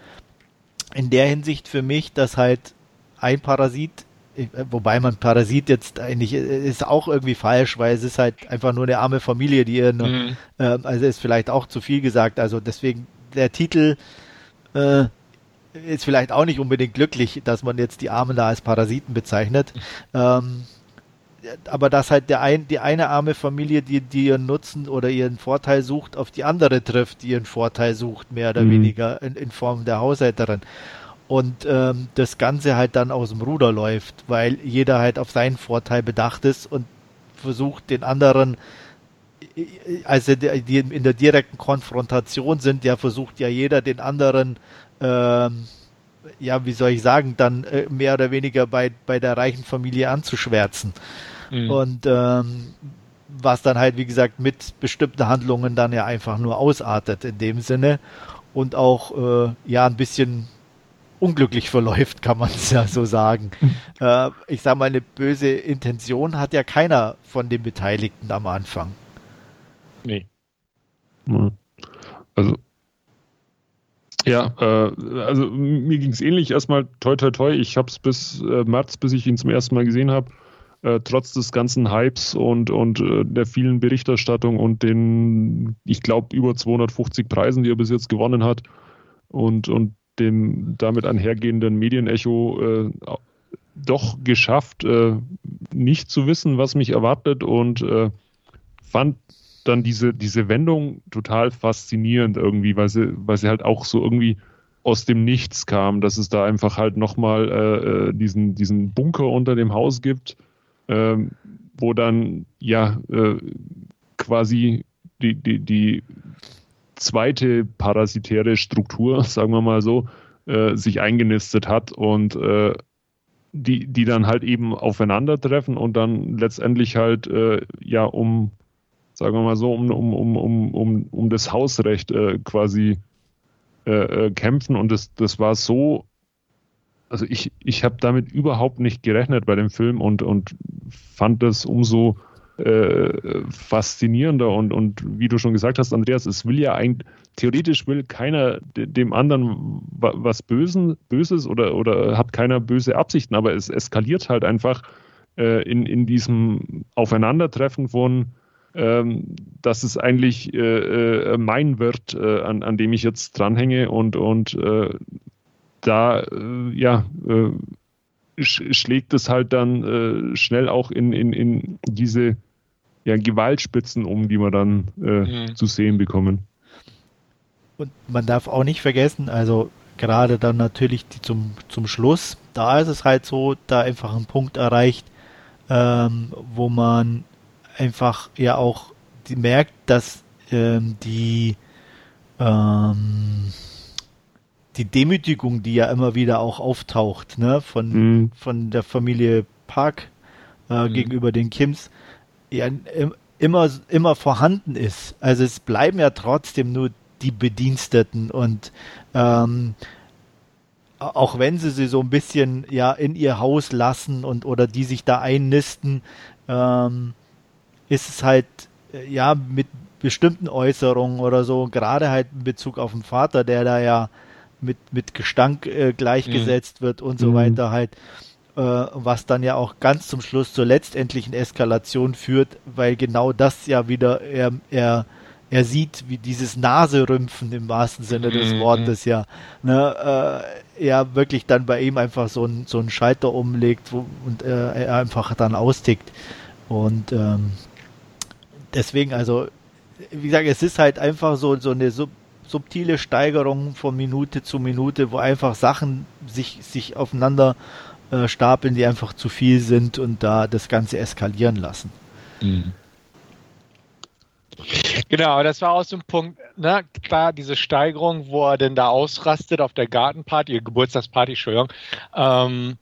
In der Hinsicht für mich, dass halt ein Parasit äh, wobei man Parasit jetzt eigentlich ist auch irgendwie falsch, weil es ist halt einfach nur eine arme Familie, die ihr, mhm. äh, also ist vielleicht auch zu viel gesagt. Also deswegen der Titel äh, ist vielleicht auch nicht unbedingt glücklich, dass man jetzt die Armen da als Parasiten bezeichnet. Ähm, aber dass halt der ein, die eine arme Familie, die, die ihren Nutzen oder ihren Vorteil sucht, auf die andere trifft, die ihren Vorteil sucht, mehr oder mhm. weniger in, in, Form der Haushälterin. Und ähm, das Ganze halt dann aus dem Ruder läuft, weil jeder halt auf seinen Vorteil bedacht ist und versucht, den anderen also die in der direkten Konfrontation sind, ja versucht ja jeder den anderen, ähm, ja, wie soll ich sagen, dann äh, mehr oder weniger bei, bei der reichen Familie anzuschwärzen. Mhm. Und ähm, was dann halt, wie gesagt, mit bestimmten Handlungen dann ja einfach nur ausartet in dem Sinne und auch äh, ja ein bisschen unglücklich verläuft, kann man es ja so sagen. äh, ich sage mal, eine böse Intention hat ja keiner von den Beteiligten am Anfang. Nee. Also, ja, äh, also mir ging es ähnlich. Erstmal toi toi toi. Ich habe es bis äh, März, bis ich ihn zum ersten Mal gesehen habe, äh, trotz des ganzen Hypes und, und äh, der vielen Berichterstattung und den, ich glaube, über 250 Preisen, die er bis jetzt gewonnen hat und, und dem damit einhergehenden Medienecho äh, doch geschafft, äh, nicht zu wissen, was mich erwartet und fand dann diese, diese Wendung total faszinierend irgendwie, weil sie, weil sie halt auch so irgendwie aus dem Nichts kam, dass es da einfach halt nochmal äh, äh, diesen, diesen Bunker unter dem Haus gibt, äh, wo dann ja äh, quasi die, die, die zweite parasitäre Struktur, sagen wir mal so, äh, sich eingenistet hat und äh, die, die dann halt eben aufeinandertreffen und dann letztendlich halt äh, ja um sagen wir mal so, um, um, um, um, um, um das Hausrecht äh, quasi äh, äh, kämpfen. Und das, das war so, also ich, ich habe damit überhaupt nicht gerechnet bei dem Film und, und fand das umso äh, faszinierender und, und wie du schon gesagt hast, Andreas, es will ja eigentlich, theoretisch will keiner dem anderen was Bösen, Böses oder, oder hat keiner böse Absichten, aber es eskaliert halt einfach äh, in, in diesem Aufeinandertreffen von ähm, dass es eigentlich äh, äh, mein wird, äh, an, an dem ich jetzt dranhänge und, und äh, da äh, ja äh, sch schlägt es halt dann schnell auch in, in, in diese ja, Gewaltspitzen um, die wir dann mhm. zu sehen bekommen. Und man darf auch nicht vergessen, also gerade dann natürlich die zum, zum Schluss, da ist es halt so, da einfach ein Punkt erreicht, ähm, wo man einfach ja auch die merkt, dass ähm, die ähm, die Demütigung, die ja immer wieder auch auftaucht, ne, von, mhm. von der Familie Park äh, mhm. gegenüber den Kims, ja, immer, immer vorhanden ist. Also es bleiben ja trotzdem nur die Bediensteten und ähm, auch wenn sie sie so ein bisschen ja in ihr Haus lassen und oder die sich da einnisten, ähm, ist es halt, äh, ja, mit bestimmten Äußerungen oder so, gerade halt in Bezug auf den Vater, der da ja mit, mit Gestank äh, gleichgesetzt mhm. wird und so mhm. weiter halt, äh, was dann ja auch ganz zum Schluss zur letztendlichen Eskalation führt, weil genau das ja wieder er, er er sieht, wie dieses Naserümpfen im wahrsten Sinne des mhm. Wortes ja, ne, äh, er wirklich dann bei ihm einfach so ein, so einen Schalter umlegt wo, und äh, er einfach dann austickt. Und ähm, deswegen, also, wie gesagt, es ist halt einfach so, so eine sub subtile Steigerung von Minute zu Minute, wo einfach Sachen sich, sich aufeinander äh, stapeln, die einfach zu viel sind und da das Ganze eskalieren lassen. Mhm. Genau, das war auch so ein Punkt, ne, klar, diese Steigerung, wo er denn da ausrastet auf der Gartenparty, Geburtstagsparty, Entschuldigung, ähm,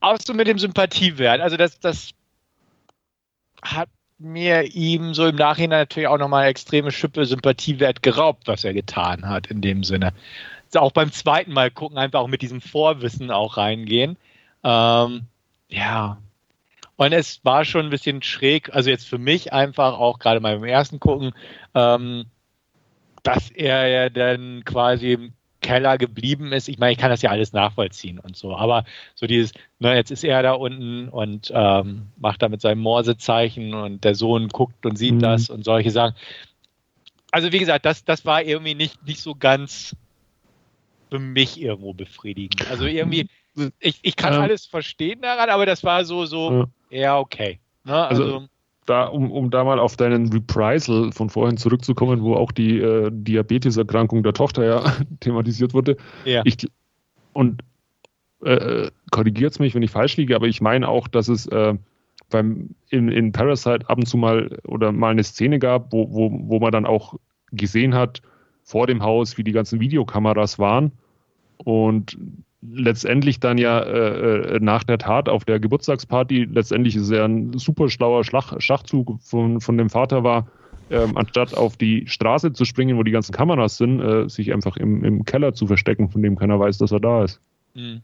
auch so mit dem Sympathiewert, also das, das hat mir ihm so im Nachhinein natürlich auch nochmal eine extreme Schippe Sympathiewert geraubt, was er getan hat in dem Sinne. Also auch beim zweiten Mal gucken, einfach auch mit diesem Vorwissen auch reingehen. Ähm, ja, und es war schon ein bisschen schräg, also jetzt für mich einfach auch gerade mal beim ersten Gucken, ähm, dass er ja dann quasi Keller geblieben ist. Ich meine, ich kann das ja alles nachvollziehen und so, aber so dieses, ne, jetzt ist er da unten und ähm, macht da mit seinem Morsezeichen und der Sohn guckt und sieht mhm. das und solche Sachen. Also wie gesagt, das, das war irgendwie nicht, nicht so ganz für mich irgendwo befriedigend. Also irgendwie, ich, ich kann ähm, alles verstehen daran, aber das war so, so, ja, okay. Ne? Also, also, da, um, um da mal auf deinen Reprisal von vorhin zurückzukommen, wo auch die äh, Diabeteserkrankung der Tochter ja thematisiert wurde. Ja. Ich, und äh, korrigiert es mich, wenn ich falsch liege, aber ich meine auch, dass es äh, beim, in, in Parasite ab und zu mal oder mal eine Szene gab, wo, wo, wo man dann auch gesehen hat vor dem Haus, wie die ganzen Videokameras waren. Und letztendlich dann ja äh, äh, nach der Tat auf der Geburtstagsparty, letztendlich ist ja ein super schlauer Schlag, Schachzug von, von dem Vater war, ähm, anstatt auf die Straße zu springen, wo die ganzen Kameras sind, äh, sich einfach im, im Keller zu verstecken, von dem keiner weiß, dass er da ist. Mhm.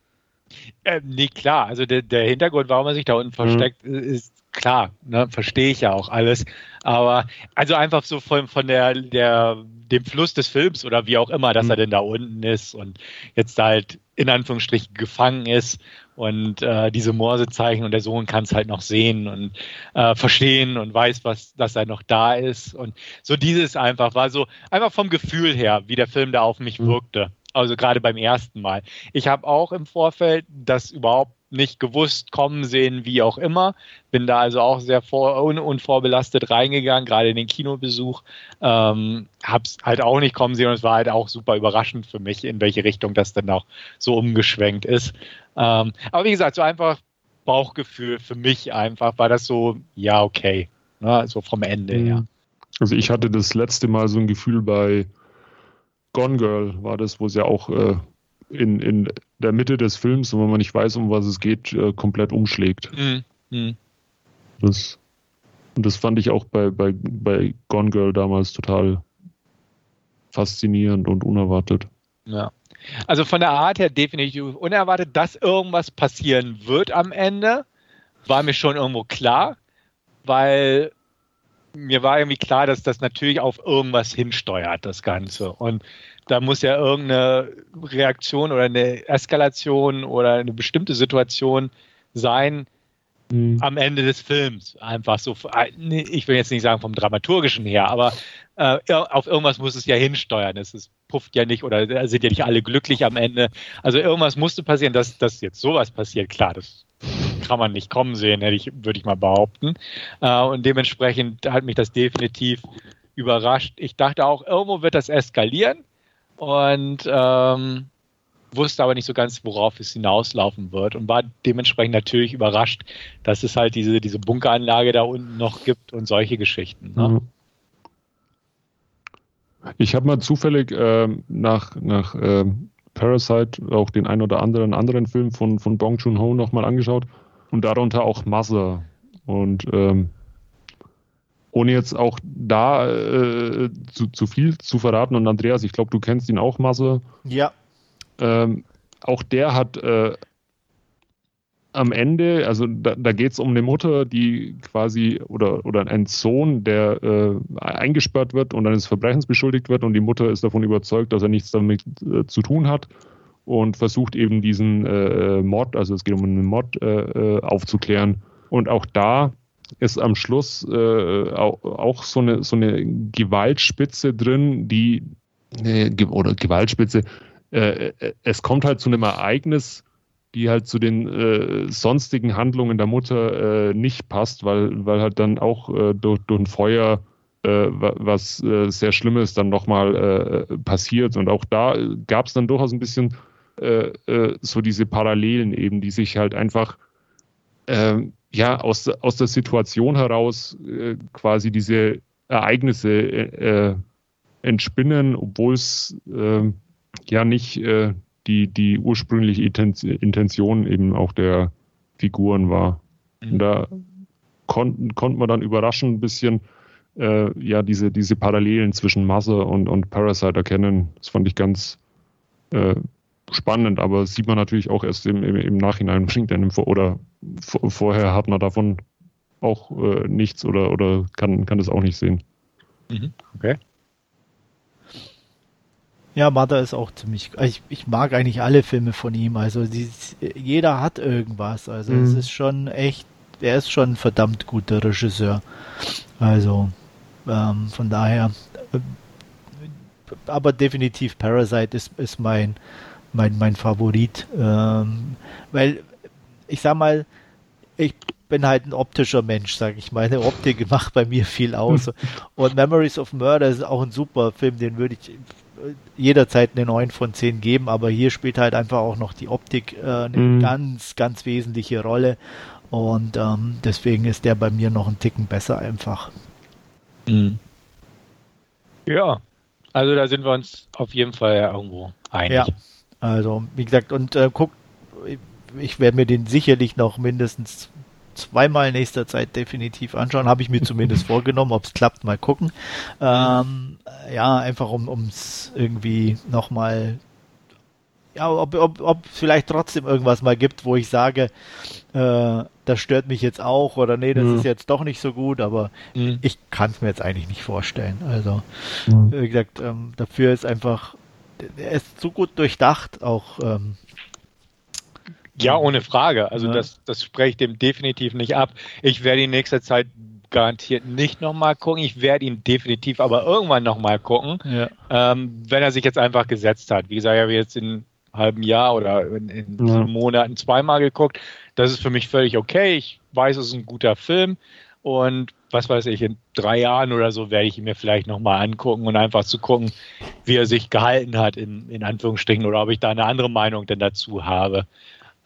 Äh, nee, klar. Also der, der Hintergrund, warum er sich da unten versteckt, mhm. ist klar. Ne? Verstehe ich ja auch alles. Aber also einfach so von, von der, der, dem Fluss des Films oder wie auch immer, dass mhm. er denn da unten ist und jetzt halt in Anführungsstrichen gefangen ist und äh, diese Morsezeichen und der Sohn kann es halt noch sehen und äh, verstehen und weiß, was, dass er noch da ist und so dieses einfach war so einfach vom Gefühl her, wie der Film da auf mich mhm. wirkte. Also gerade beim ersten Mal. Ich habe auch im Vorfeld das überhaupt nicht gewusst, kommen sehen, wie auch immer. Bin da also auch sehr vor, un, unvorbelastet reingegangen, gerade in den Kinobesuch. Ähm, hab's halt auch nicht kommen sehen und es war halt auch super überraschend für mich, in welche Richtung das dann auch so umgeschwenkt ist. Ähm, aber wie gesagt, so einfach Bauchgefühl für mich einfach war das so, ja, okay. Ne, so vom Ende her. Mhm. Also ich hatte das letzte Mal so ein Gefühl bei Gone Girl war das, wo es ja auch äh, in, in der Mitte des Films, wenn man nicht weiß, um was es geht, äh, komplett umschlägt. Mhm. Mhm. Das, und das fand ich auch bei, bei, bei Gone Girl damals total faszinierend und unerwartet. Ja. Also von der Art her definitiv unerwartet, dass irgendwas passieren wird am Ende, war mir schon irgendwo klar, weil mir war irgendwie klar, dass das natürlich auf irgendwas hinsteuert, das Ganze. Und da muss ja irgendeine Reaktion oder eine Eskalation oder eine bestimmte Situation sein mhm. am Ende des Films. Einfach so, ich will jetzt nicht sagen vom Dramaturgischen her, aber äh, auf irgendwas muss es ja hinsteuern. Es ist, pufft ja nicht oder sind ja nicht alle glücklich am Ende. Also irgendwas musste passieren, dass, dass jetzt sowas passiert. Klar, das kann man nicht kommen sehen, hätte ich, würde ich mal behaupten. Äh, und dementsprechend hat mich das definitiv überrascht. Ich dachte auch, irgendwo wird das eskalieren und ähm, wusste aber nicht so ganz, worauf es hinauslaufen wird und war dementsprechend natürlich überrascht, dass es halt diese, diese Bunkeranlage da unten noch gibt und solche Geschichten. Ne? Mhm. Ich habe mal zufällig äh, nach, nach äh, Parasite auch den ein oder anderen anderen Film von, von Bong Joon-ho nochmal angeschaut und darunter auch Mother. Und ähm, ohne jetzt auch da äh, zu, zu viel zu verraten. Und Andreas, ich glaube, du kennst ihn auch, Masse. Ja. Ähm, auch der hat äh, am Ende, also da, da geht es um eine Mutter, die quasi oder, oder einen Sohn, der äh, eingesperrt wird und eines Verbrechens beschuldigt wird und die Mutter ist davon überzeugt, dass er nichts damit äh, zu tun hat und versucht eben diesen äh, Mord, also es geht um einen Mord, äh, äh, aufzuklären. Und auch da ist am Schluss äh, auch, so eine so eine Gewaltspitze drin, die äh, oder Gewaltspitze. Äh, äh, es kommt halt zu einem Ereignis, die halt zu den äh, sonstigen Handlungen der Mutter äh, nicht passt, weil, weil halt dann auch äh, durch, durch ein Feuer äh, was äh, sehr Schlimmes dann nochmal äh, passiert. Und auch da gab es dann durchaus ein bisschen äh, äh, so diese Parallelen eben, die sich halt einfach ähm, ja aus, aus der Situation heraus äh, quasi diese Ereignisse entspinnen, obwohl es ähm, ja nicht die, die ursprüngliche Intention eben auch der Figuren war. Mhm. Und da konnte konnt man dann überraschend ein bisschen äh, ja diese, diese Parallelen zwischen Masse und, und Parasite erkennen. Das fand ich ganz äh, spannend, aber sieht man natürlich auch erst im, im, im Nachhinein, bringt einem vor, oder vorher hat man davon auch äh, nichts oder, oder kann, kann das auch nicht sehen. Mhm. Okay. Ja, Mother ist auch ziemlich. Ich, ich mag eigentlich alle Filme von ihm. Also die, jeder hat irgendwas. Also mhm. es ist schon echt. Er ist schon ein verdammt guter Regisseur. Also ähm, von daher. Äh, aber definitiv Parasite ist, ist mein, mein, mein Favorit. Ähm, weil ich sag mal, ich bin halt ein optischer Mensch, sage ich. Meine Optik macht bei mir viel aus. Und Memories of Murder ist auch ein super Film, den würde ich jederzeit eine 9 von 10 geben, aber hier spielt halt einfach auch noch die Optik äh, eine mhm. ganz, ganz wesentliche Rolle. Und ähm, deswegen ist der bei mir noch ein Ticken besser einfach. Mhm. Ja, also da sind wir uns auf jeden Fall irgendwo einig. Ja, also wie gesagt, und äh, guckt, ich werde mir den sicherlich noch mindestens zweimal in nächster Zeit definitiv anschauen. Habe ich mir zumindest vorgenommen. Ob es klappt, mal gucken. Ähm, ja, einfach um es irgendwie nochmal ja, ob, ob, ob vielleicht trotzdem irgendwas mal gibt, wo ich sage, äh, das stört mich jetzt auch oder nee, das mhm. ist jetzt doch nicht so gut, aber mhm. ich kann es mir jetzt eigentlich nicht vorstellen. Also, mhm. wie gesagt, ähm, dafür ist einfach, er ist so gut durchdacht, auch ähm, ja, ohne Frage. Also ja. das, das spreche dem definitiv nicht ab. Ich werde in nächster Zeit garantiert nicht nochmal gucken. Ich werde ihn definitiv aber irgendwann nochmal gucken, ja. ähm, wenn er sich jetzt einfach gesetzt hat. Wie gesagt, ich habe jetzt in einem halben Jahr oder in, in ja. Monaten zweimal geguckt. Das ist für mich völlig okay. Ich weiß, es ist ein guter Film und was weiß ich, in drei Jahren oder so werde ich ihn mir vielleicht nochmal angucken und einfach zu gucken, wie er sich gehalten hat, in, in Anführungsstrichen, oder ob ich da eine andere Meinung denn dazu habe.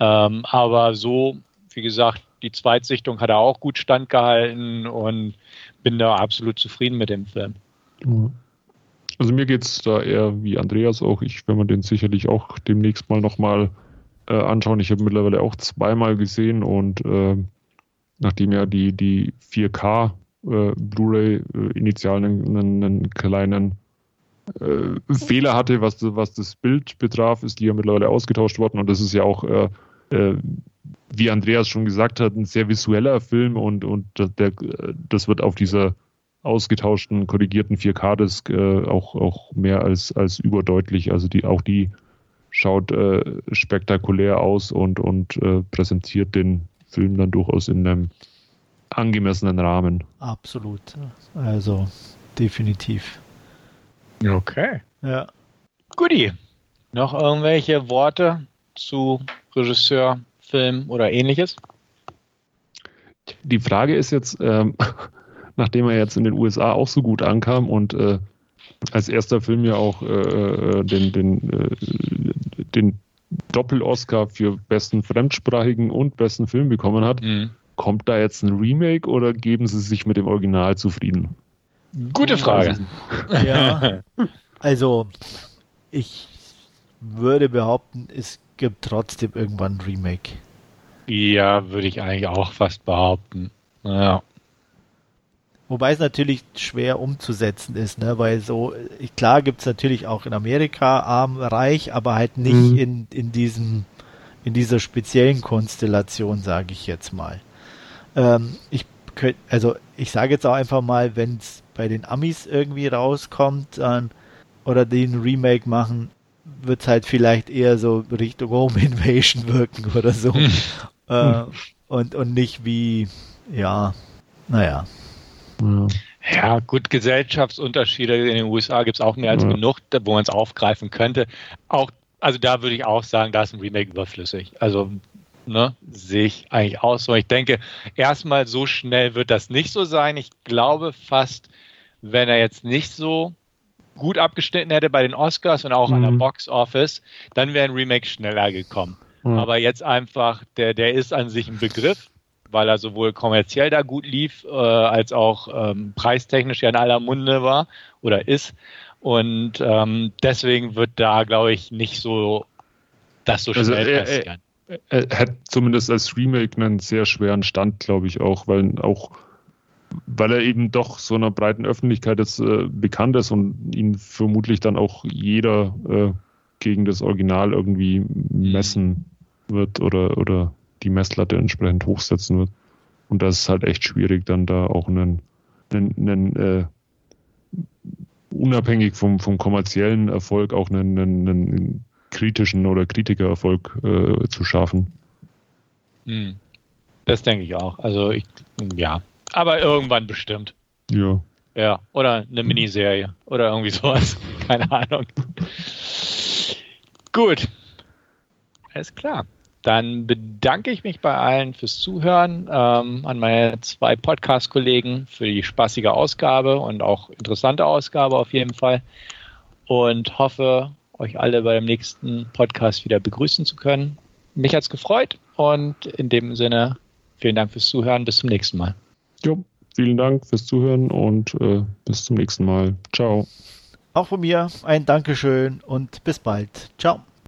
Ähm, aber so, wie gesagt, die Zweitsichtung hat er auch gut standgehalten und bin da absolut zufrieden mit dem Film. Also mir geht es da eher wie Andreas auch. Ich werde mir den sicherlich auch demnächst mal nochmal äh, anschauen. Ich habe mittlerweile auch zweimal gesehen und äh, nachdem ja die, die 4K äh, Blu-ray äh, initial einen, einen kleinen äh, Fehler hatte, was, was das Bild betraf, ist die ja mittlerweile ausgetauscht worden und das ist ja auch, äh, äh, wie Andreas schon gesagt hat, ein sehr visueller Film und, und der, das wird auf dieser ausgetauschten, korrigierten 4K-Disc äh, auch, auch mehr als, als überdeutlich. Also die, auch die schaut äh, spektakulär aus und, und äh, präsentiert den Film dann durchaus in einem angemessenen Rahmen. Absolut. Also definitiv. Okay. Ja. Guti. Noch irgendwelche Worte zu Regisseur, Film oder ähnliches? Die Frage ist jetzt, ähm, nachdem er jetzt in den USA auch so gut ankam und äh, als erster Film ja auch äh, äh den, den, äh, den Doppel-Oscar für besten fremdsprachigen und besten Film bekommen hat, mhm. kommt da jetzt ein Remake oder geben sie sich mit dem Original zufrieden? Gute Frage. Ja, also ich würde behaupten, es gibt trotzdem irgendwann ein Remake. Ja, würde ich eigentlich auch fast behaupten. Ja. Wobei es natürlich schwer umzusetzen ist, ne? weil so, klar gibt es natürlich auch in Amerika arm, reich, aber halt nicht mhm. in, in diesem, in dieser speziellen Konstellation, sage ich jetzt mal. Ähm, ich könnt, also ich sage jetzt auch einfach mal, wenn es bei den Amis irgendwie rauskommt äh, oder den Remake machen, wird es halt vielleicht eher so Richtung Home Invasion wirken oder so. äh, und, und nicht wie, ja, naja. Ja. ja, gut, Gesellschaftsunterschiede in den USA gibt es auch mehr als ja. genug, wo man es aufgreifen könnte. Auch, also da würde ich auch sagen, da ist ein Remake überflüssig. Also ne, sehe ich eigentlich aus. So, ich denke, erstmal so schnell wird das nicht so sein. Ich glaube fast, wenn er jetzt nicht so gut abgeschnitten hätte bei den Oscars und auch mhm. an der mhm. Box Office, dann wäre ein Remake schneller gekommen. Mhm. Aber jetzt einfach, der, der ist an sich ein Begriff, weil er sowohl kommerziell da gut lief, äh, als auch ähm, preistechnisch ja in aller Munde war oder ist. Und ähm, deswegen wird da, glaube ich, nicht so das so also schnell also passieren. Er, er, er, hat zumindest als Remake einen sehr schweren Stand, glaube ich, auch, weil auch weil er eben doch so einer breiten Öffentlichkeit jetzt äh, bekannt ist und ihn vermutlich dann auch jeder äh, gegen das Original irgendwie messen wird oder, oder die Messlatte entsprechend hochsetzen wird. Und das ist halt echt schwierig, dann da auch einen, einen, einen äh, unabhängig vom, vom kommerziellen Erfolg auch einen, einen, einen kritischen oder Kritikererfolg äh, zu schaffen. Hm. Das denke ich auch. Also ich, ja, aber irgendwann bestimmt. Ja. Ja, oder eine Miniserie oder irgendwie sowas. Keine Ahnung. Gut. Alles klar. Dann bedanke ich mich bei allen fürs Zuhören, ähm, an meine zwei Podcast-Kollegen für die spaßige Ausgabe und auch interessante Ausgabe auf jeden Fall. Und hoffe, euch alle beim nächsten Podcast wieder begrüßen zu können. Mich hat es gefreut und in dem Sinne vielen Dank fürs Zuhören. Bis zum nächsten Mal. Jo, vielen Dank fürs Zuhören und äh, bis zum nächsten Mal. Ciao. Auch von mir ein Dankeschön und bis bald. Ciao.